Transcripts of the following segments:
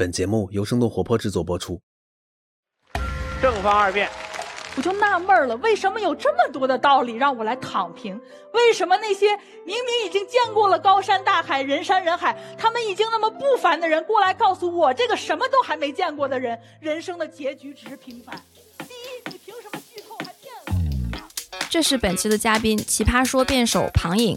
本节目由生动活泼制作播出。正方二辩，我就纳闷了，为什么有这么多的道理让我来躺平？为什么那些明明已经见过了高山大海、人山人海，他们已经那么不凡的人，过来告诉我这个什么都还没见过的人，人生的结局只是平凡？第一，你凭什么剧透还骗我？这是本期的嘉宾，奇葩说辩手庞颖。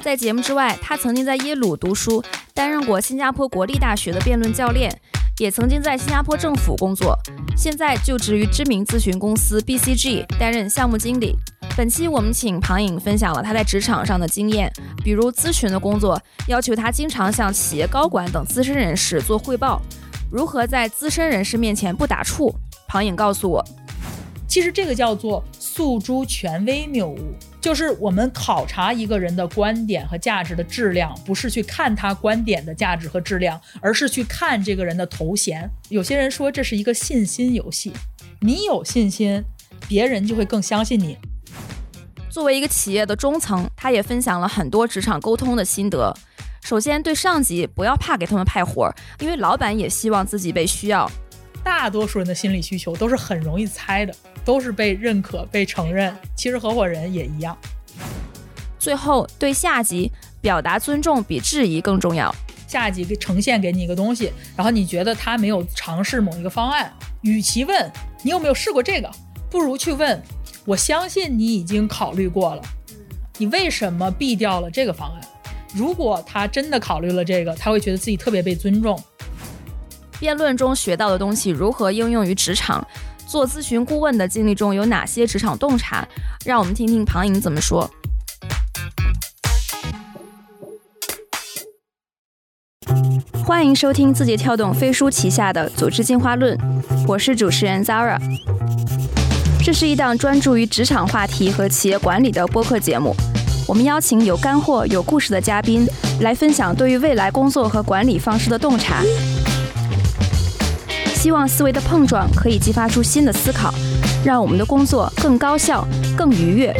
在节目之外，他曾经在耶鲁读书，担任过新加坡国立大学的辩论教练，也曾经在新加坡政府工作，现在就职于知名咨询公司 BCG，担任项目经理。本期我们请庞颖分享了他在职场上的经验，比如咨询的工作要求他经常向企业高管等资深人士做汇报，如何在资深人士面前不打怵。庞颖告诉我，其实这个叫做诉诸权威谬误，就是我们考察一个人的观点和价值的质量，不是去看他观点的价值和质量，而是去看这个人的头衔。有些人说这是一个信心游戏，你有信心，别人就会更相信你。作为一个企业的中层，他也分享了很多职场沟通的心得。首先，对上级不要怕给他们派活儿，因为老板也希望自己被需要。大多数人的心理需求都是很容易猜的，都是被认可、被承认。其实合伙人也一样。最后，对下级表达尊重比质疑更重要。下级给呈现给你一个东西，然后你觉得他没有尝试某一个方案，与其问你有没有试过这个，不如去问，我相信你已经考虑过了，你为什么避掉了这个方案？如果他真的考虑了这个，他会觉得自己特别被尊重。辩论中学到的东西如何应用于职场？做咨询顾问的经历中有哪些职场洞察？让我们听听庞颖怎么说。欢迎收听字节跳动飞书旗下的《组织进化论》，我是主持人 Zara。这是一档专注于职场话题和企业管理的播客节目。我们邀请有干货、有故事的嘉宾来分享对于未来工作和管理方式的洞察。希望思维的碰撞可以激发出新的思考，让我们的工作更高效、更愉悦。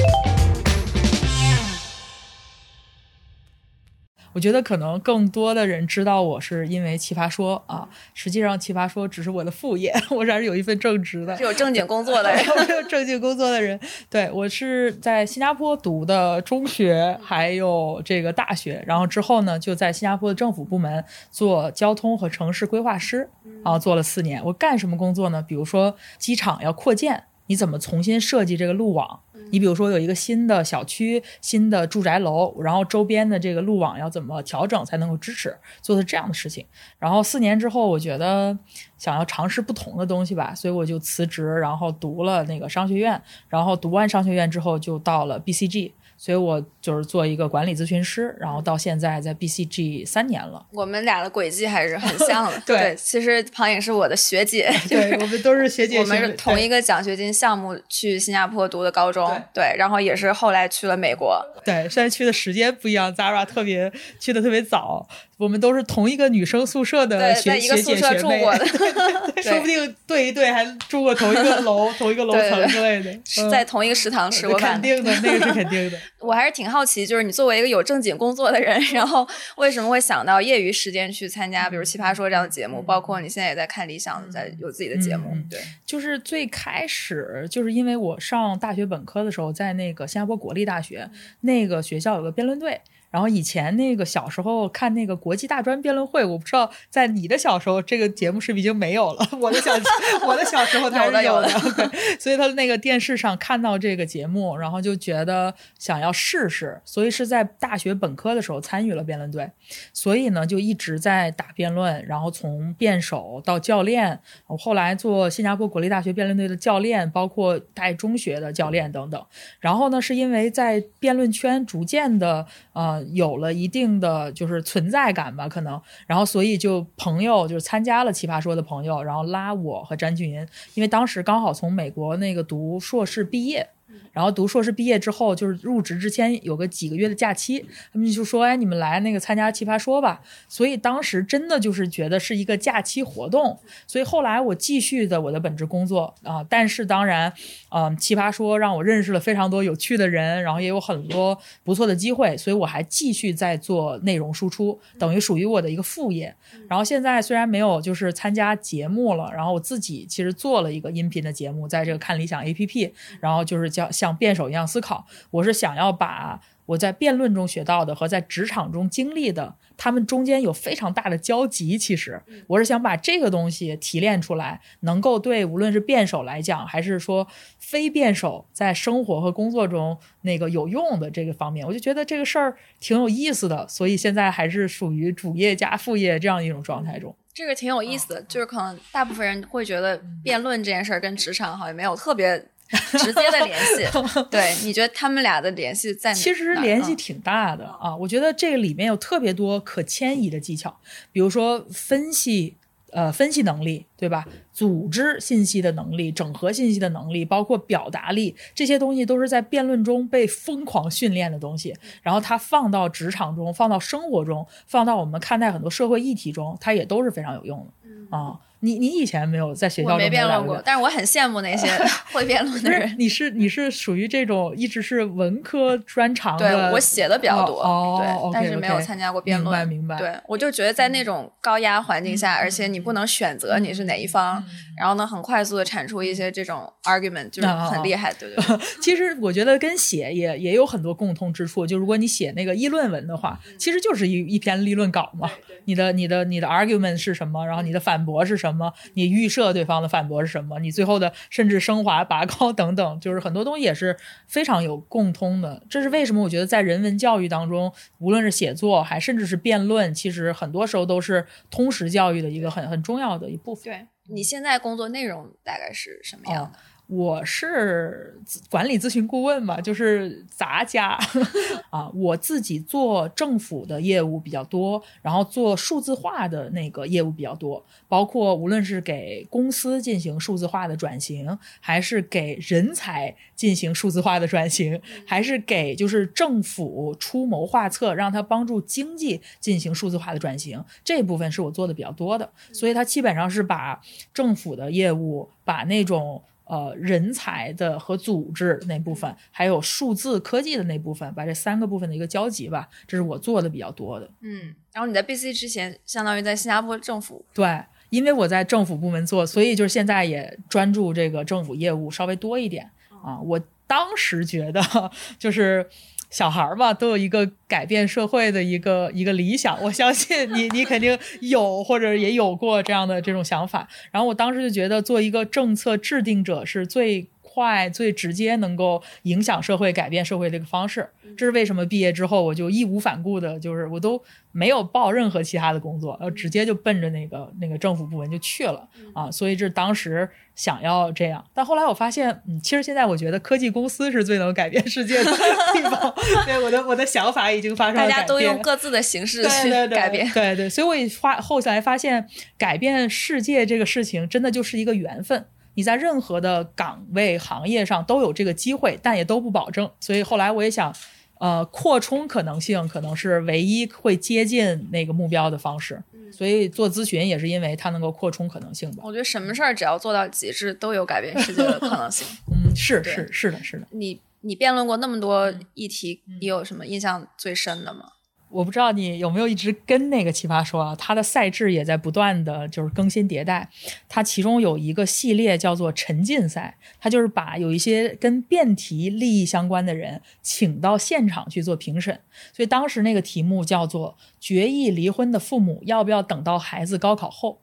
我觉得可能更多的人知道我是因为奇葩说啊，实际上奇葩说只是我的副业，我还是有一份正职的，是有正经工作的人，有 正经工作的人。对我是在新加坡读的中学，还有这个大学，然后之后呢就在新加坡的政府部门做交通和城市规划师，然后做了四年。我干什么工作呢？比如说机场要扩建，你怎么重新设计这个路网？你比如说有一个新的小区、新的住宅楼，然后周边的这个路网要怎么调整才能够支持，做的这样的事情。然后四年之后，我觉得想要尝试不同的东西吧，所以我就辞职，然后读了那个商学院。然后读完商学院之后，就到了 BCG。所以我就是做一个管理咨询师，然后到现在在 BCG 三年了。我们俩的轨迹还是很 像的。对其实庞颖是我的学姐，对我们都是学姐，我们是同一个奖学金项目去新加坡读的高中，对，然后也是后来去了美国。对，虽然去的时间不一样，Zara 特别去的特别早，我们都是同一个女生宿舍的在一个学姐宿舍学妹住过的 说不定对一对还住过同一个楼、同一个楼层之类的，在同一个食堂吃过饭肯。定的，那个是肯定的。我还是挺好奇，就是你作为一个有正经工作的人，然后为什么会想到业余时间去参加，比如《奇葩说》这样的节目，包括你现在也在看理想，在有自己的节目对，就是最开始就是因为我上大学本科的时候，在那个新加坡国立大学那个学校有个辩论队。然后以前那个小时候看那个国际大专辩论会，我不知道在你的小时候这个节目是不是已经没有了。我的小 我的小时候它是有有的有的 对，所以他那个电视上看到这个节目，然后就觉得想要试试，所以是在大学本科的时候参与了辩论队，所以呢就一直在打辩论，然后从辩手到教练，我后来做新加坡国立大学辩论队的教练，包括带中学的教练等等。然后呢，是因为在辩论圈逐渐的呃有了一定的就是存在感吧，可能，然后所以就朋友就是参加了奇葩说的朋友，然后拉我和詹俊云，因为当时刚好从美国那个读硕士毕业。然后读硕士毕业之后，就是入职之前有个几个月的假期，他们就说：“哎，你们来那个参加奇葩说吧。”所以当时真的就是觉得是一个假期活动。所以后来我继续的我的本职工作啊，但是当然，嗯，奇葩说让我认识了非常多有趣的人，然后也有很多不错的机会，所以我还继续在做内容输出，等于属于我的一个副业。然后现在虽然没有就是参加节目了，然后我自己其实做了一个音频的节目，在这个看理想 APP，然后就是叫像辩手一样思考，我是想要把我在辩论中学到的和在职场中经历的，他们中间有非常大的交集。其实我是想把这个东西提炼出来，能够对无论是辩手来讲，还是说非辩手在生活和工作中那个有用的这个方面，我就觉得这个事儿挺有意思的。所以现在还是属于主业加副业这样一种状态中。这个挺有意思的，就是可能大部分人会觉得辩论这件事儿跟职场好像没有特别 直接的联系。对，你觉得他们俩的联系在哪？其实联系挺大的啊，我觉得这个里面有特别多可迁移的技巧，比如说分析。呃，分析能力，对吧？组织信息的能力，整合信息的能力，包括表达力，这些东西都是在辩论中被疯狂训练的东西。然后它放到职场中，放到生活中，放到我们看待很多社会议题中，它也都是非常有用的啊。你你以前没有在学校没辩论过，但是我很羡慕那些 会辩论的人。你是你是属于这种一直是文科专长的，对我写的比较多，对，但是没有参加过辩论。明白，明白。对，我就觉得在那种高压环境下，而且你不能选择你是哪一方，然后呢，很快速的产出一些这种 argument，就是很厉害，对对。其实我觉得跟写也也有很多共通之处，就如果你写那个议论文的话，其实就是一一篇立论稿嘛。你的你的你的 argument 是什么？然后你的反驳是什么？你预设对方的反驳是什么？你最后的甚至升华、拔高等等，就是很多东西也是非常有共通的。这是为什么？我觉得在人文教育当中，无论是写作还甚至是辩论，其实很多时候都是通识教育的一个很很重要的一部分。对你现在工作内容大概是什么样的？我是管理咨询顾问嘛，就是杂家 啊。我自己做政府的业务比较多，然后做数字化的那个业务比较多，包括无论是给公司进行数字化的转型，还是给人才进行数字化的转型，还是给就是政府出谋划策，让他帮助经济进行数字化的转型，这部分是我做的比较多的。所以它基本上是把政府的业务，把那种。呃，人才的和组织那部分，还有数字科技的那部分，把这三个部分的一个交集吧，这是我做的比较多的。嗯，然后你在 BC 之前，相当于在新加坡政府。对，因为我在政府部门做，所以就是现在也专注这个政府业务稍微多一点啊。我当时觉得 就是。小孩儿嘛，都有一个改变社会的一个一个理想，我相信你，你肯定有或者也有过这样的这种想法。然后我当时就觉得，做一个政策制定者是最快、最直接能够影响社会、改变社会的一个方式。这是为什么毕业之后我就义无反顾的，就是我都没有报任何其他的工作，然后直接就奔着那个那个政府部门就去了啊。所以这当时。想要这样，但后来我发现，嗯，其实现在我觉得科技公司是最能改变世界的地方。对，我的我的想法已经发生了改变。大家都用各自的形式去改变。对对，所以我也发后来发现，改变世界这个事情真的就是一个缘分。你在任何的岗位行业上都有这个机会，但也都不保证。所以后来我也想。呃，扩充可能性可能是唯一会接近那个目标的方式，所以做咨询也是因为它能够扩充可能性吧。我觉得什么事儿只要做到极致，都有改变世界的可能性。嗯，是是是的，是的。你你辩论过那么多议题，你有什么印象最深的吗？我不知道你有没有一直跟那个奇葩说啊，它的赛制也在不断的就是更新迭代。它其中有一个系列叫做沉浸赛，它就是把有一些跟辩题利益相关的人请到现场去做评审。所以当时那个题目叫做“决议离婚的父母要不要等到孩子高考后”。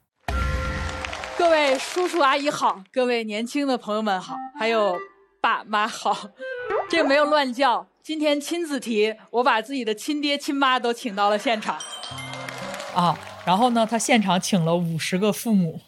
各位叔叔阿姨好，各位年轻的朋友们好，还有爸妈好，这个没有乱叫。今天亲子题，我把自己的亲爹亲妈都请到了现场，啊，然后呢，他现场请了五十个父母，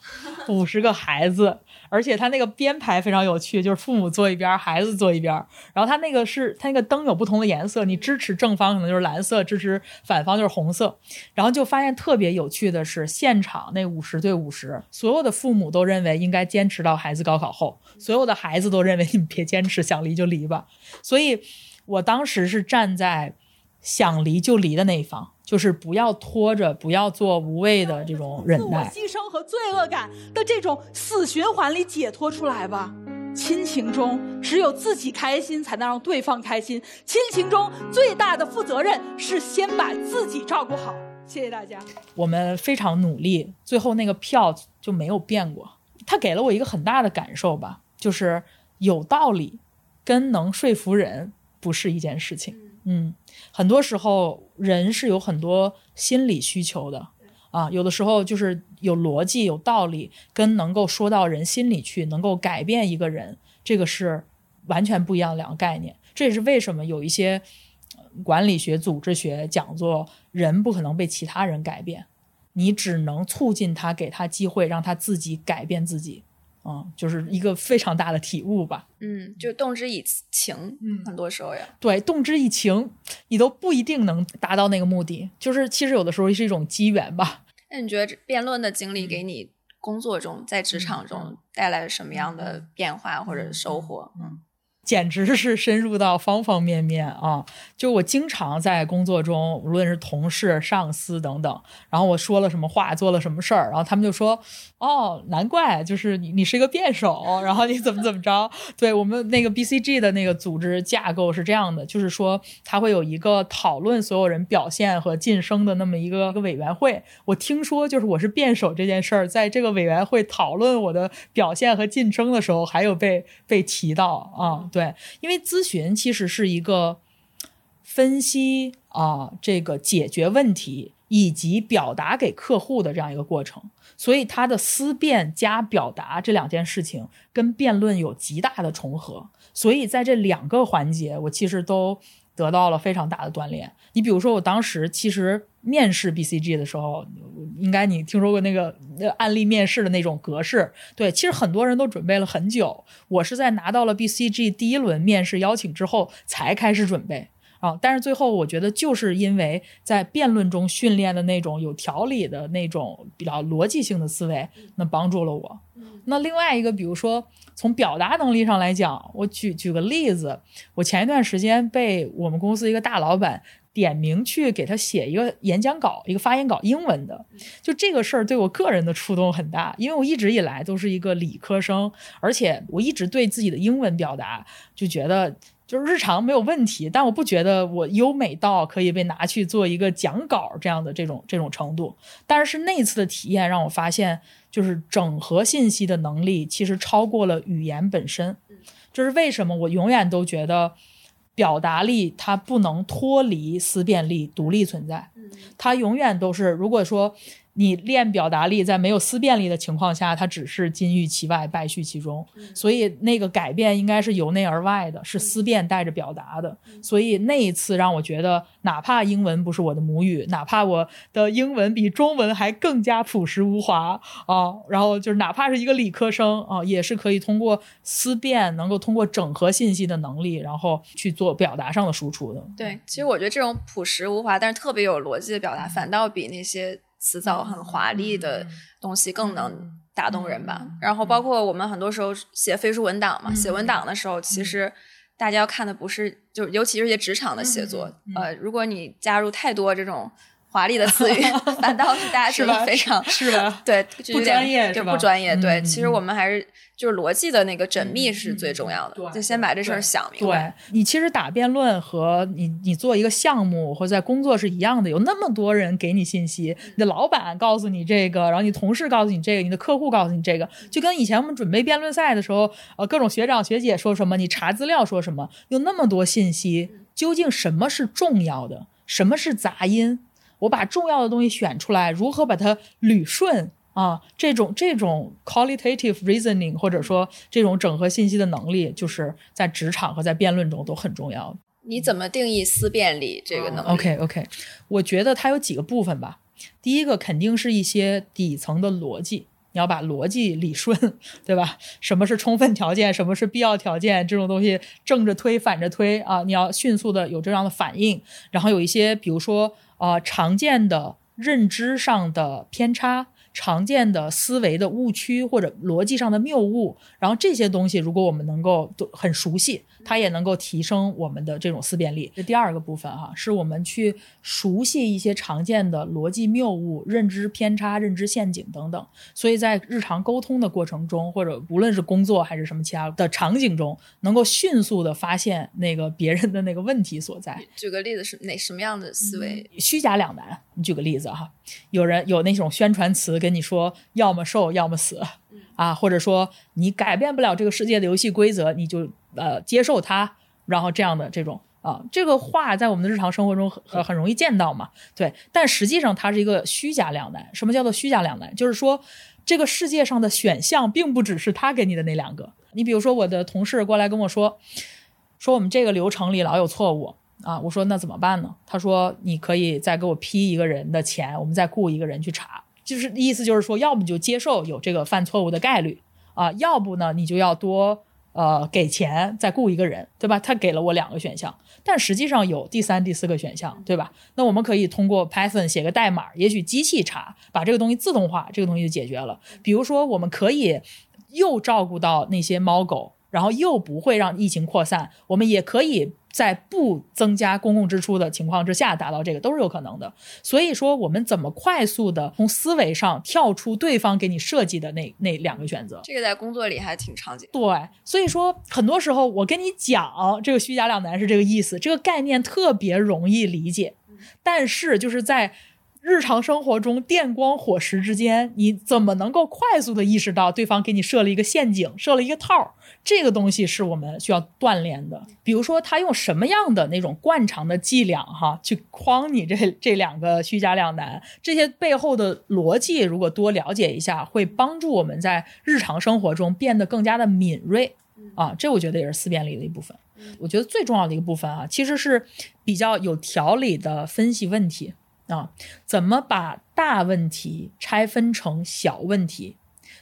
五十个孩子，而且他那个编排非常有趣，就是父母坐一边，孩子坐一边。然后他那个是他那个灯有不同的颜色，你支持正方可能就是蓝色，支持反方就是红色。然后就发现特别有趣的是，现场那五十对五十，所有的父母都认为应该坚持到孩子高考后，所有的孩子都认为你别坚持，想离就离吧。所以我当时是站在想离就离的那一方。就是不要拖着，不要做无谓的这种忍耐、牺牲和罪恶感的这种死循环里解脱出来吧。亲情中只有自己开心，才能让对方开心。亲情中最大的负责任是先把自己照顾好。谢谢大家。我们非常努力，最后那个票就没有变过。他给了我一个很大的感受吧，就是有道理跟能说服人不是一件事情。嗯，很多时候人是有很多心理需求的啊，有的时候就是有逻辑、有道理，跟能够说到人心里去，能够改变一个人，这个是完全不一样的两个概念。这也是为什么有一些管理学、组织学讲座，人不可能被其他人改变，你只能促进他，给他机会，让他自己改变自己。嗯，就是一个非常大的体悟吧。嗯，就动之以情，嗯，很多时候呀，对，动之以情，你都不一定能达到那个目的。就是其实有的时候是一种机缘吧。那你觉得辩论的经历给你工作中在职场中带来了什么样的变化或者收获？嗯。简直是深入到方方面面啊！就我经常在工作中，无论是同事、上司等等，然后我说了什么话，做了什么事儿，然后他们就说：“哦，难怪，就是你，你是一个辩手，然后你怎么怎么着？”对我们那个 BCG 的那个组织架构是这样的，就是说他会有一个讨论所有人表现和晋升的那么一个个委员会。我听说，就是我是辩手这件事儿，在这个委员会讨论我的表现和晋升的时候，还有被被提到啊，对，因为咨询其实是一个分析啊，这个解决问题以及表达给客户的这样一个过程，所以他的思辨加表达这两件事情跟辩论有极大的重合，所以在这两个环节，我其实都得到了非常大的锻炼。你比如说，我当时其实。面试 BCG 的时候，应该你听说过那个案例面试的那种格式。对，其实很多人都准备了很久。我是在拿到了 BCG 第一轮面试邀请之后才开始准备啊。但是最后我觉得就是因为在辩论中训练的那种有条理的那种比较逻辑性的思维，那帮助了我。那另外一个，比如说从表达能力上来讲，我举举个例子，我前一段时间被我们公司一个大老板。点名去给他写一个演讲稿，一个发言稿，英文的。就这个事儿对我个人的触动很大，因为我一直以来都是一个理科生，而且我一直对自己的英文表达就觉得就是日常没有问题，但我不觉得我优美到可以被拿去做一个讲稿这样的这种这种程度。但是那次的体验让我发现，就是整合信息的能力其实超过了语言本身。这是为什么？我永远都觉得。表达力它不能脱离思辨力独立存在，它永远都是。如果说。你练表达力，在没有思辨力的情况下，它只是金玉其外，败絮其中。所以那个改变应该是由内而外的，是思辨带着表达的。所以那一次让我觉得，哪怕英文不是我的母语，哪怕我的英文比中文还更加朴实无华啊，然后就是哪怕是一个理科生啊，也是可以通过思辨，能够通过整合信息的能力，然后去做表达上的输出的。对，其实我觉得这种朴实无华，但是特别有逻辑的表达，反倒比那些。辞藻很华丽的东西更能打动人吧。然后包括我们很多时候写飞书文档嘛，写文档的时候，其实大家要看的不是，就尤其是一些职场的写作，呃，如果你加入太多这种。华丽的词语，反倒是大家觉得非常是吧？对，不专业就不专业。对，其实我们还是就是逻辑的那个缜密是最重要的，就先把这事儿想明白。对你其实打辩论和你你做一个项目或者在工作是一样的，有那么多人给你信息，你的老板告诉你这个，然后你同事告诉你这个，你的客户告诉你这个，就跟以前我们准备辩论赛的时候，呃，各种学长学姐说什么，你查资料说什么，有那么多信息，究竟什么是重要的，什么是杂音？我把重要的东西选出来，如何把它捋顺啊？这种这种 qualitative reasoning，或者说这种整合信息的能力，就是在职场和在辩论中都很重要。你怎么定义思辨力这个能力？OK OK，我觉得它有几个部分吧。第一个肯定是一些底层的逻辑，你要把逻辑理顺，对吧？什么是充分条件，什么是必要条件，这种东西正着推、反着推啊，你要迅速的有这样的反应。然后有一些，比如说呃常见的认知上的偏差。常见的思维的误区或者逻辑上的谬误，然后这些东西，如果我们能够都很熟悉，它也能够提升我们的这种思辨力。这第二个部分哈，是我们去熟悉一些常见的逻辑谬误、认知偏差、认知陷阱等等。所以在日常沟通的过程中，或者无论是工作还是什么其他的场景中，能够迅速的发现那个别人的那个问题所在。举个例子是哪什么样的思维？虚假两难。你举个例子哈，有人有那种宣传词跟你说，要么瘦，要么死，啊，或者说你改变不了这个世界的游戏规则，你就呃接受它，然后这样的这种啊，这个话在我们的日常生活中很很容易见到嘛，对，但实际上它是一个虚假两难。什么叫做虚假两难？就是说这个世界上的选项并不只是他给你的那两个。你比如说我的同事过来跟我说，说我们这个流程里老有错误。啊，我说那怎么办呢？他说你可以再给我批一个人的钱，我们再雇一个人去查，就是意思就是说，要么你就接受有这个犯错误的概率啊，要不呢你就要多呃给钱再雇一个人，对吧？他给了我两个选项，但实际上有第三、第四个选项，对吧？那我们可以通过 Python 写个代码，也许机器查把这个东西自动化，这个东西就解决了。比如说，我们可以又照顾到那些猫狗。然后又不会让疫情扩散，我们也可以在不增加公共支出的情况之下达到这个，都是有可能的。所以说，我们怎么快速的从思维上跳出对方给你设计的那那两个选择？这个在工作里还挺常见。对，所以说很多时候我跟你讲这个虚假两难是这个意思，这个概念特别容易理解，但是就是在。日常生活中，电光火石之间，你怎么能够快速的意识到对方给你设了一个陷阱，设了一个套？这个东西是我们需要锻炼的。比如说，他用什么样的那种惯常的伎俩，哈，去诓你这这两个虚假两难，这些背后的逻辑，如果多了解一下，会帮助我们在日常生活中变得更加的敏锐。啊，这我觉得也是思辨力的一部分。我觉得最重要的一个部分啊，其实是比较有条理的分析问题。啊，怎么把大问题拆分成小问题？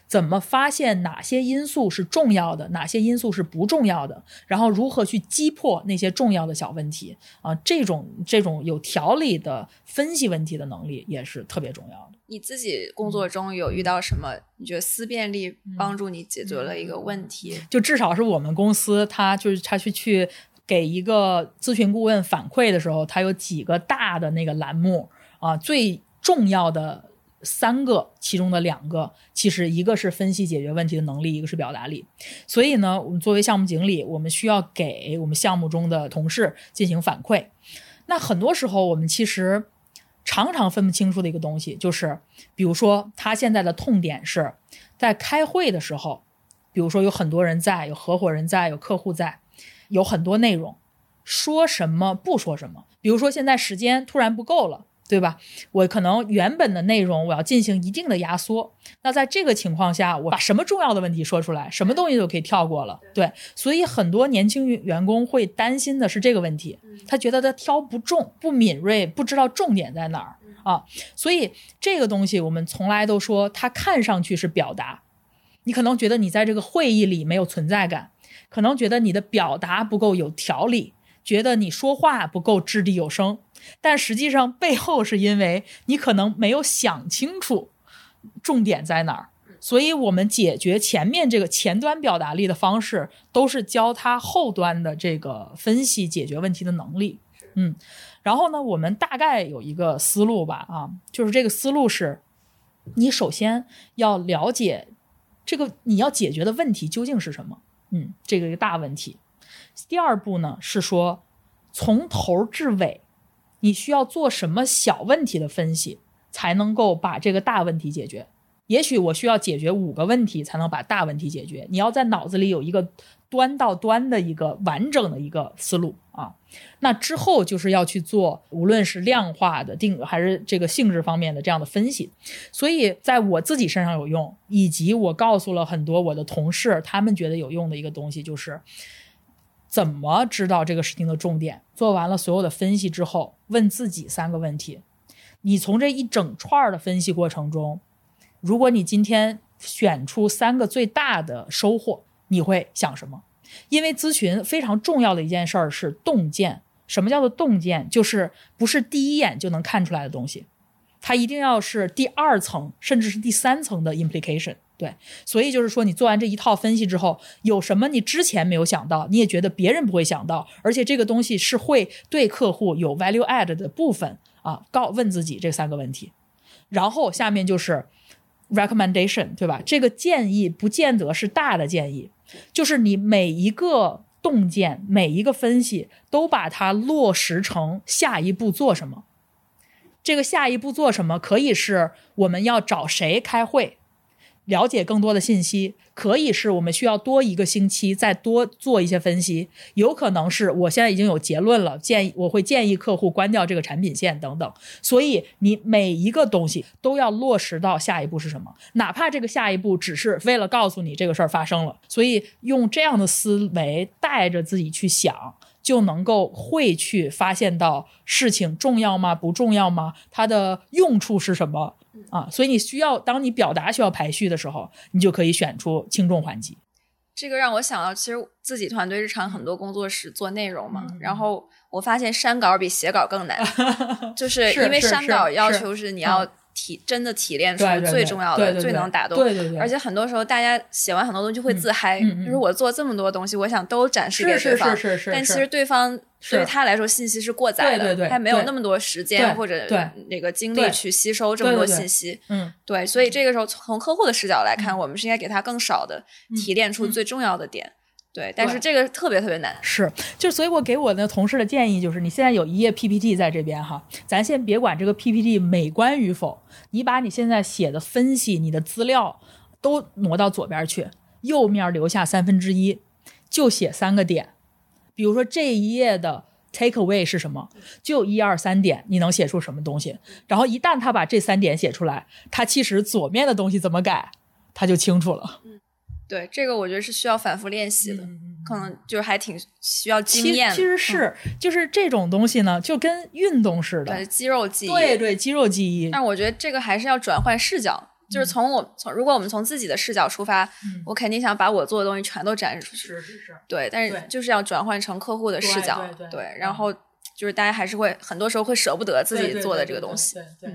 怎么发现哪些因素是重要的，哪些因素是不重要的？然后如何去击破那些重要的小问题？啊，这种这种有条理的分析问题的能力也是特别重要的。你自己工作中有遇到什么？你觉得思辨力帮助你解决了一个问题？就至少是我们公司，他就是他去去给一个咨询顾问反馈的时候，他有几个大的那个栏目。啊，最重要的三个，其中的两个，其实一个是分析解决问题的能力，一个是表达力。所以呢，我们作为项目经理，我们需要给我们项目中的同事进行反馈。那很多时候，我们其实常常分不清楚的一个东西，就是比如说他现在的痛点是在开会的时候，比如说有很多人在，有合伙人在，有客户在，有很多内容，说什么不说什么。比如说现在时间突然不够了。对吧？我可能原本的内容我要进行一定的压缩。那在这个情况下，我把什么重要的问题说出来，什么东西都可以跳过了。对，所以很多年轻员工会担心的是这个问题，他觉得他挑不中、不敏锐，不知道重点在哪儿啊。所以这个东西我们从来都说，它看上去是表达，你可能觉得你在这个会议里没有存在感，可能觉得你的表达不够有条理，觉得你说话不够掷地有声。但实际上，背后是因为你可能没有想清楚重点在哪儿，所以我们解决前面这个前端表达力的方式，都是教他后端的这个分析解决问题的能力。嗯，然后呢，我们大概有一个思路吧，啊，就是这个思路是，你首先要了解这个你要解决的问题究竟是什么，嗯，这个一个大问题。第二步呢是说，从头至尾。你需要做什么小问题的分析，才能够把这个大问题解决？也许我需要解决五个问题才能把大问题解决。你要在脑子里有一个端到端的一个完整的一个思路啊。那之后就是要去做，无论是量化的定还是这个性质方面的这样的分析。所以在我自己身上有用，以及我告诉了很多我的同事，他们觉得有用的一个东西就是。怎么知道这个事情的重点？做完了所有的分析之后，问自己三个问题：你从这一整串的分析过程中，如果你今天选出三个最大的收获，你会想什么？因为咨询非常重要的一件事儿是洞见。什么叫做洞见？就是不是第一眼就能看出来的东西，它一定要是第二层甚至是第三层的 implication。对，所以就是说，你做完这一套分析之后，有什么你之前没有想到，你也觉得别人不会想到，而且这个东西是会对客户有 value add 的部分啊，告问自己这三个问题，然后下面就是 recommendation，对吧？这个建议不见得是大的建议，就是你每一个洞见，每一个分析都把它落实成下一步做什么。这个下一步做什么，可以是我们要找谁开会。了解更多的信息，可以是我们需要多一个星期再多做一些分析，有可能是我现在已经有结论了，建议我会建议客户关掉这个产品线等等。所以你每一个东西都要落实到下一步是什么，哪怕这个下一步只是为了告诉你这个事儿发生了。所以用这样的思维带着自己去想，就能够会去发现到事情重要吗？不重要吗？它的用处是什么？啊，所以你需要，当你表达需要排序的时候，你就可以选出轻重缓急。这个让我想到，其实自己团队日常很多工作是做内容嘛，然后我发现删稿比写稿更难，就是因为删稿要求是你要。提真的提炼出最重要的、最能打动，对对对。而且很多时候，大家写完很多东西会自嗨，就是我做这么多东西，我想都展示给对方。是是是是。但其实对方对于他来说，信息是过载的，对对对，他没有那么多时间或者那个精力去吸收这么多信息。嗯，对。所以这个时候，从客户的视角来看，我们是应该给他更少的提炼出最重要的点。对，但是这个特别特别难。是，就所以，我给我的同事的建议就是，你现在有一页 PPT 在这边哈，咱先别管这个 PPT 美观与否，你把你现在写的分析、你的资料都挪到左边去，右面留下三分之一，就写三个点。比如说这一页的 take away 是什么？就一二三点，你能写出什么东西？然后一旦他把这三点写出来，他其实左面的东西怎么改，他就清楚了。对这个，我觉得是需要反复练习的，可能就是还挺需要经验。其实是，就是这种东西呢，就跟运动似的，对肌肉记忆。对对，肌肉记忆。但我觉得这个还是要转换视角，就是从我从如果我们从自己的视角出发，我肯定想把我做的东西全都展示出去。是是是。对，但是就是要转换成客户的视角，对，然后。就是大家还是会很多时候会舍不得自己做的这个东西。对，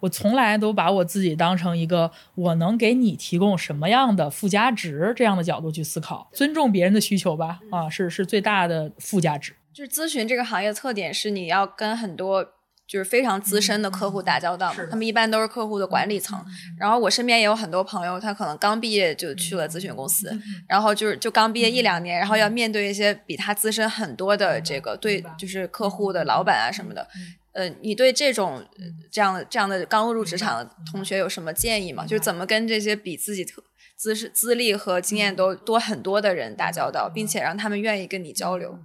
我从来都把我自己当成一个我能给你提供什么样的附加值这样的角度去思考，尊重别人的需求吧。啊，是是最大的附加值。就是咨询这个行业特点是你要跟很多。就是非常资深的客户打交道，他们一般都是客户的管理层。然后我身边也有很多朋友，他可能刚毕业就去了咨询公司，然后就是就刚毕业一两年，然后要面对一些比他资深很多的这个对，就是客户的老板啊什么的。呃，你对这种这样的这样的刚入职场的同学有什么建议吗？就是怎么跟这些比自己特资资历和经验都多很多的人打交道，并且让他们愿意跟你交流？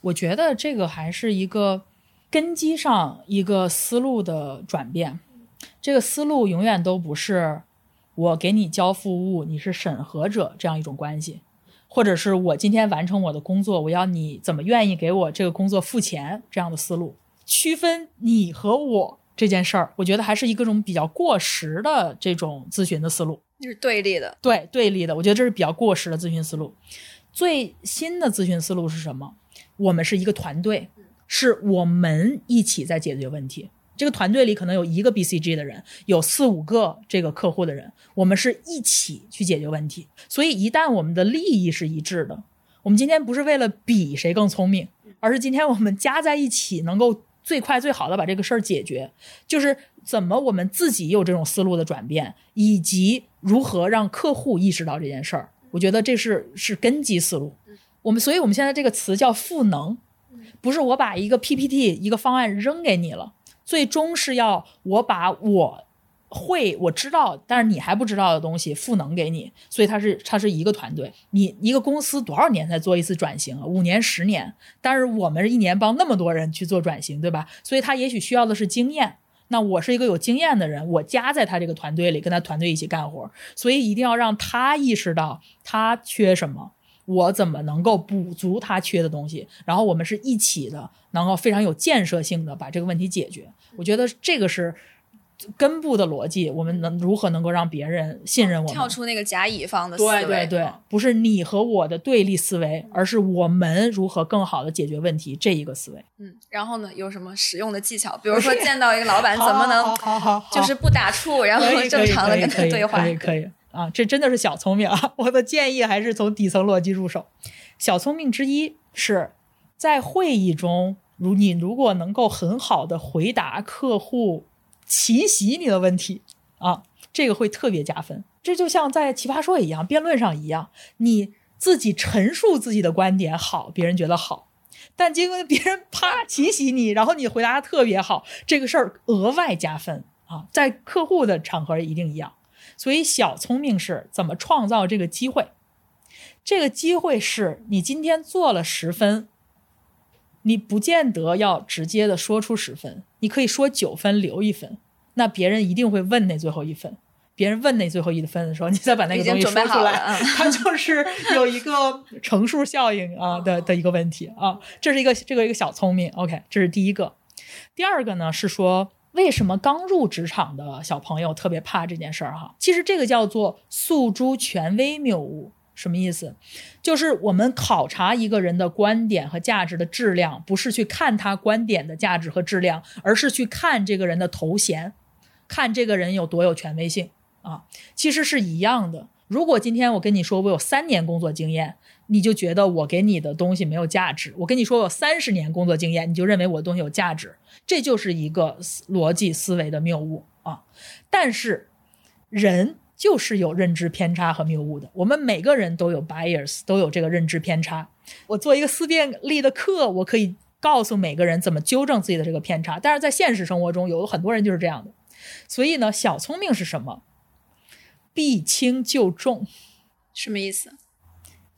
我觉得这个还是一个。根基上一个思路的转变，这个思路永远都不是我给你交付物，你是审核者这样一种关系，或者是我今天完成我的工作，我要你怎么愿意给我这个工作付钱这样的思路，区分你和我这件事儿，我觉得还是一个种比较过时的这种咨询的思路，就是对立的，对对立的，我觉得这是比较过时的咨询思路。最新的咨询思路是什么？我们是一个团队。是我们一起在解决问题。这个团队里可能有一个 BCG 的人，有四五个这个客户的人，我们是一起去解决问题。所以一旦我们的利益是一致的，我们今天不是为了比谁更聪明，而是今天我们加在一起能够最快最好的把这个事儿解决。就是怎么我们自己有这种思路的转变，以及如何让客户意识到这件事儿，我觉得这是是根基思路。我们所以我们现在这个词叫赋能。不是我把一个 PPT 一个方案扔给你了，最终是要我把我会我知道，但是你还不知道的东西赋能给你，所以它是它是一个团队。你一个公司多少年才做一次转型？五年、十年，但是我们一年帮那么多人去做转型，对吧？所以他也许需要的是经验。那我是一个有经验的人，我加在他这个团队里，跟他团队一起干活，所以一定要让他意识到他缺什么。我怎么能够补足他缺的东西？然后我们是一起的，能够非常有建设性的把这个问题解决。我觉得这个是根部的逻辑，我们能如何能够让别人信任我们？跳出那个甲乙方的思维，对对对，不是你和我的对立思维，而是我们如何更好的解决问题这一个思维。嗯，然后呢，有什么使用的技巧？比如说 见到一个老板，怎么能就是不打怵，然后正常的跟他可以对话可？以可以啊，这真的是小聪明啊！我的建议还是从底层逻辑入手。小聪明之一是在会议中，如你如果能够很好的回答客户奇袭你的问题啊，这个会特别加分。这就像在奇葩说一样，辩论上一样，你自己陈述自己的观点好，别人觉得好。但结果别人啪奇袭你，然后你回答的特别好，这个事儿额外加分啊，在客户的场合一定一样。所以小聪明是怎么创造这个机会？这个机会是你今天做了十分，你不见得要直接的说出十分，你可以说九分留一分，那别人一定会问那最后一分。别人问那最后一分的时候，你再把那个东西说出来，嗯它就是有一个乘数效应啊的的一个问题啊，这是一个这个一个小聪明。OK，这是第一个。第二个呢是说，为什么刚入职场的小朋友特别怕这件事儿哈？其实这个叫做诉诸权威谬误。什么意思？就是我们考察一个人的观点和价值的质量，不是去看他观点的价值和质量，而是去看这个人的头衔，看这个人有多有权威性啊。其实是一样的。如果今天我跟你说我有三年工作经验，你就觉得我给你的东西没有价值；我跟你说我三十年工作经验，你就认为我的东西有价值。这就是一个逻辑思维的谬误啊。但是人就是有认知偏差和谬误的，我们每个人都有 bias，都有这个认知偏差。我做一个思辨力的课，我可以告诉每个人怎么纠正自己的这个偏差。但是在现实生活中，有很多人就是这样的。所以呢，小聪明是什么？避轻就重。什么意思？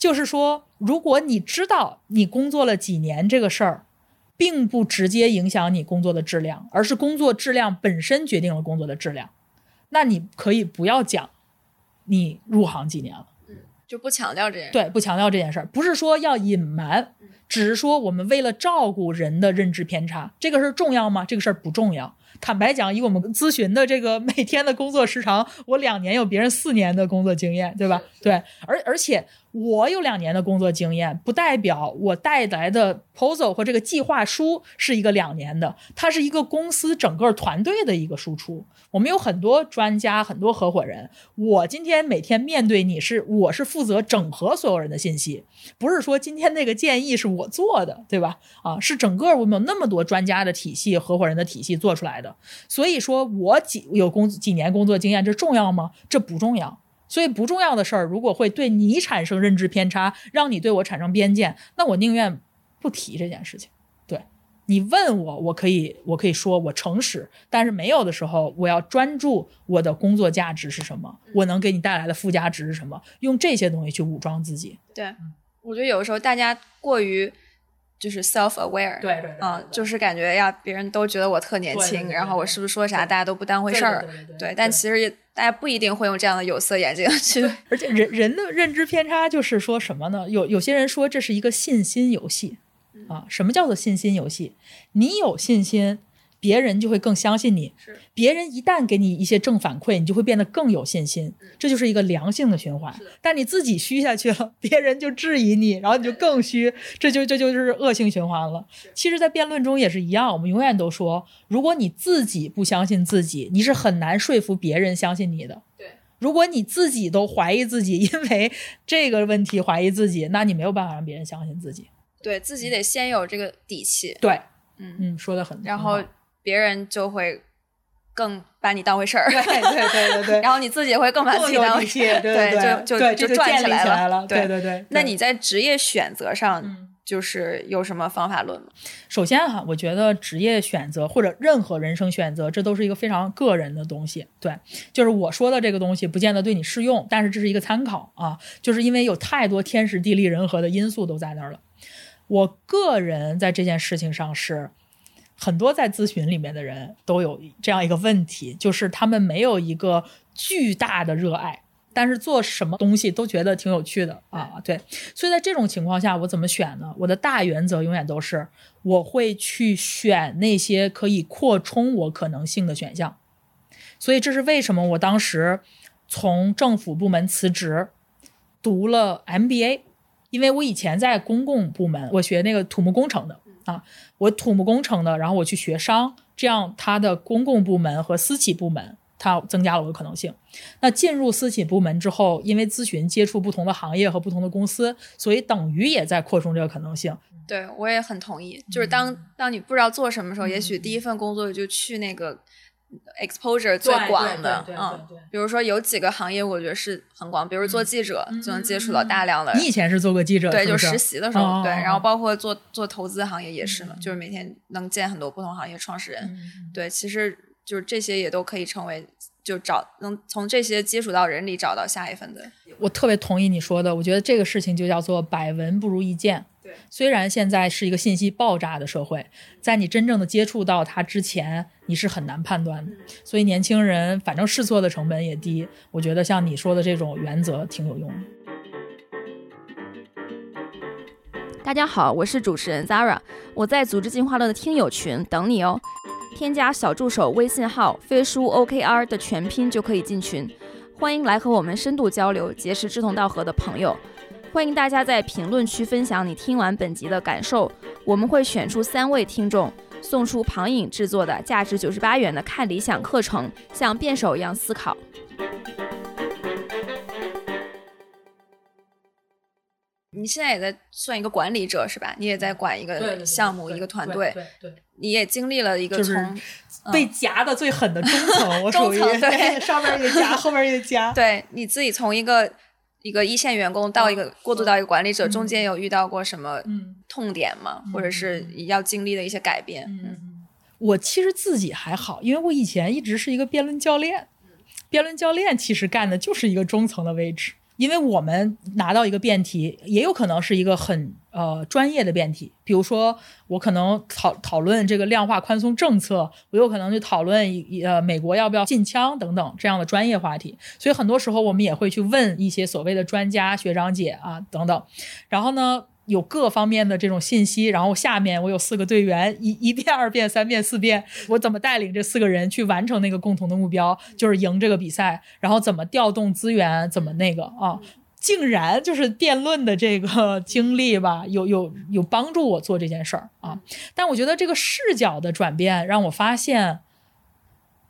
就是说，如果你知道你工作了几年这个事儿，并不直接影响你工作的质量，而是工作质量本身决定了工作的质量，那你可以不要讲你入行几年了，嗯就不强调这件事。对，不强调这件事儿，不是说要隐瞒，只是说我们为了照顾人的认知偏差，这个事儿重要吗？这个事儿不重要。坦白讲，以我们咨询的这个每天的工作时长，我两年有别人四年的工作经验，对吧？对，而而且我有两年的工作经验，不代表我带来的 proposal 或这个计划书是一个两年的，它是一个公司整个团队的一个输出。我们有很多专家，很多合伙人。我今天每天面对你是，我是负责整合所有人的信息，不是说今天那个建议是我做的，对吧？啊，是整个我们有那么多专家的体系、合伙人的体系做出来的。所以说我几有工几年工作经验，这重要吗？这不重要。所以不重要的事儿，如果会对你产生认知偏差，让你对我产生偏见，那我宁愿不提这件事情。对你问我，我可以我可以说我诚实，但是没有的时候，我要专注我的工作价值是什么，我能给你带来的附加值是什么，用这些东西去武装自己。对，我觉得有的时候大家过于就是 self aware，对对对啊、对对。就是感觉呀，别人都觉得我特年轻，对对对然后我是不是说啥大家都不当回事儿，对对对对对。但其实也大家不一定会用这样的有色眼镜去，而且人人的认知偏差就是说什么呢？有有些人说这是一个信心游戏。啊。什么叫做信心游戏？你有信心，别人就会更相信你。是别人一旦给你一些正反馈，你就会变得更有信心。这就是一个良性的循环是。但你自己虚下去了，别人就质疑你，然后你就更虚，这就这就是恶性循环了。其实，在辩论中也是一样，我们永远都说，如果你自己不相信自己，你是很难说服别人相信你的。对。如果你自己都怀疑自己，因为这个问题怀疑自己，那你没有办法让别人相信自己。对自己得先有这个底气，对，嗯，嗯，说的很。然后别人就会更把你当回事儿，对对对对对，然后你自己会更把自己当回，事儿，对对，就对就就建立来起来了。对对对对。对那你在职业选择上嗯。就是有什么方法论吗？首先哈，我觉得职业选择或者任何人生选择，这都是一个非常个人的东西。对，就是我说的这个东西，不见得对你适用，但是这是一个参考啊。就是因为有太多天时地利人和的因素都在那儿了。我个人在这件事情上是，很多在咨询里面的人都有这样一个问题，就是他们没有一个巨大的热爱。但是做什么东西都觉得挺有趣的啊，对，所以在这种情况下，我怎么选呢？我的大原则永远都是，我会去选那些可以扩充我可能性的选项。所以这是为什么我当时从政府部门辞职，读了 MBA，因为我以前在公共部门，我学那个土木工程的啊，我土木工程的，然后我去学商，这样它的公共部门和私企部门。它增加了我的可能性。那进入私企部门之后，因为咨询接触不同的行业和不同的公司，所以等于也在扩充这个可能性。对我也很同意。就是当当你不知道做什么时候，也许第一份工作就去那个 exposure 最广的。嗯，比如说有几个行业，我觉得是很广。比如做记者，就能接触到大量的。你以前是做过记者？对，就实习的时候。对，然后包括做做投资行业也是嘛，就是每天能见很多不同行业创始人。对，其实。就是这些也都可以成为，就找能从这些接触到人里找到下一份的。我特别同意你说的，我觉得这个事情就叫做百闻不如一见。对，虽然现在是一个信息爆炸的社会，在你真正的接触到它之前，你是很难判断的。所以年轻人反正试错的成本也低，我觉得像你说的这种原则挺有用的。大家好，我是主持人 Zara，我在组织进化论的听友群等你哦。添加小助手微信号“飞书 OKR” 的全拼就可以进群，欢迎来和我们深度交流，结识志同道合的朋友。欢迎大家在评论区分享你听完本集的感受，我们会选出三位听众，送出庞颖制作的价值九十八元的看理想课程，像辩手一样思考。你现在也在算一个管理者是吧？你也在管一个项目、一个团队。对，你也经历了一个从被夹的最狠的中层，我属于对，上面一个夹，后面一个夹。对，你自己从一个一个一线员工到一个过渡到一个管理者，中间有遇到过什么痛点吗？或者是要经历的一些改变？嗯，我其实自己还好，因为我以前一直是一个辩论教练，辩论教练其实干的就是一个中层的位置。因为我们拿到一个辩题，也有可能是一个很呃专业的辩题，比如说我可能讨讨论这个量化宽松政策，我有可能去讨论呃美国要不要禁枪等等这样的专业话题，所以很多时候我们也会去问一些所谓的专家学长姐啊等等，然后呢。有各方面的这种信息，然后下面我有四个队员，一一遍、二遍、三遍、四遍，我怎么带领这四个人去完成那个共同的目标，就是赢这个比赛，然后怎么调动资源，怎么那个啊，竟然就是辩论的这个经历吧，有有有帮助我做这件事儿啊。但我觉得这个视角的转变让我发现，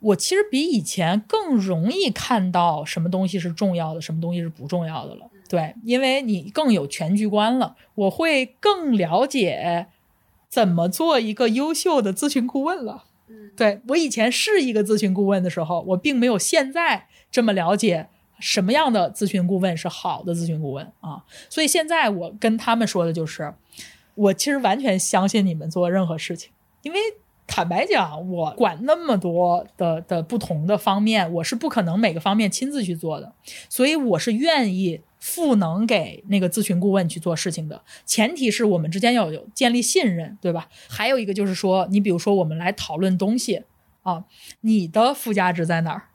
我其实比以前更容易看到什么东西是重要的，什么东西是不重要的了。对，因为你更有全局观了，我会更了解怎么做一个优秀的咨询顾问了。嗯，对我以前是一个咨询顾问的时候，我并没有现在这么了解什么样的咨询顾问是好的咨询顾问啊。所以现在我跟他们说的就是，我其实完全相信你们做任何事情，因为坦白讲，我管那么多的的不同的方面，我是不可能每个方面亲自去做的，所以我是愿意。赋能给那个咨询顾问去做事情的前提是我们之间要有建立信任，对吧？还有一个就是说，你比如说我们来讨论东西啊，你的附加值在哪儿？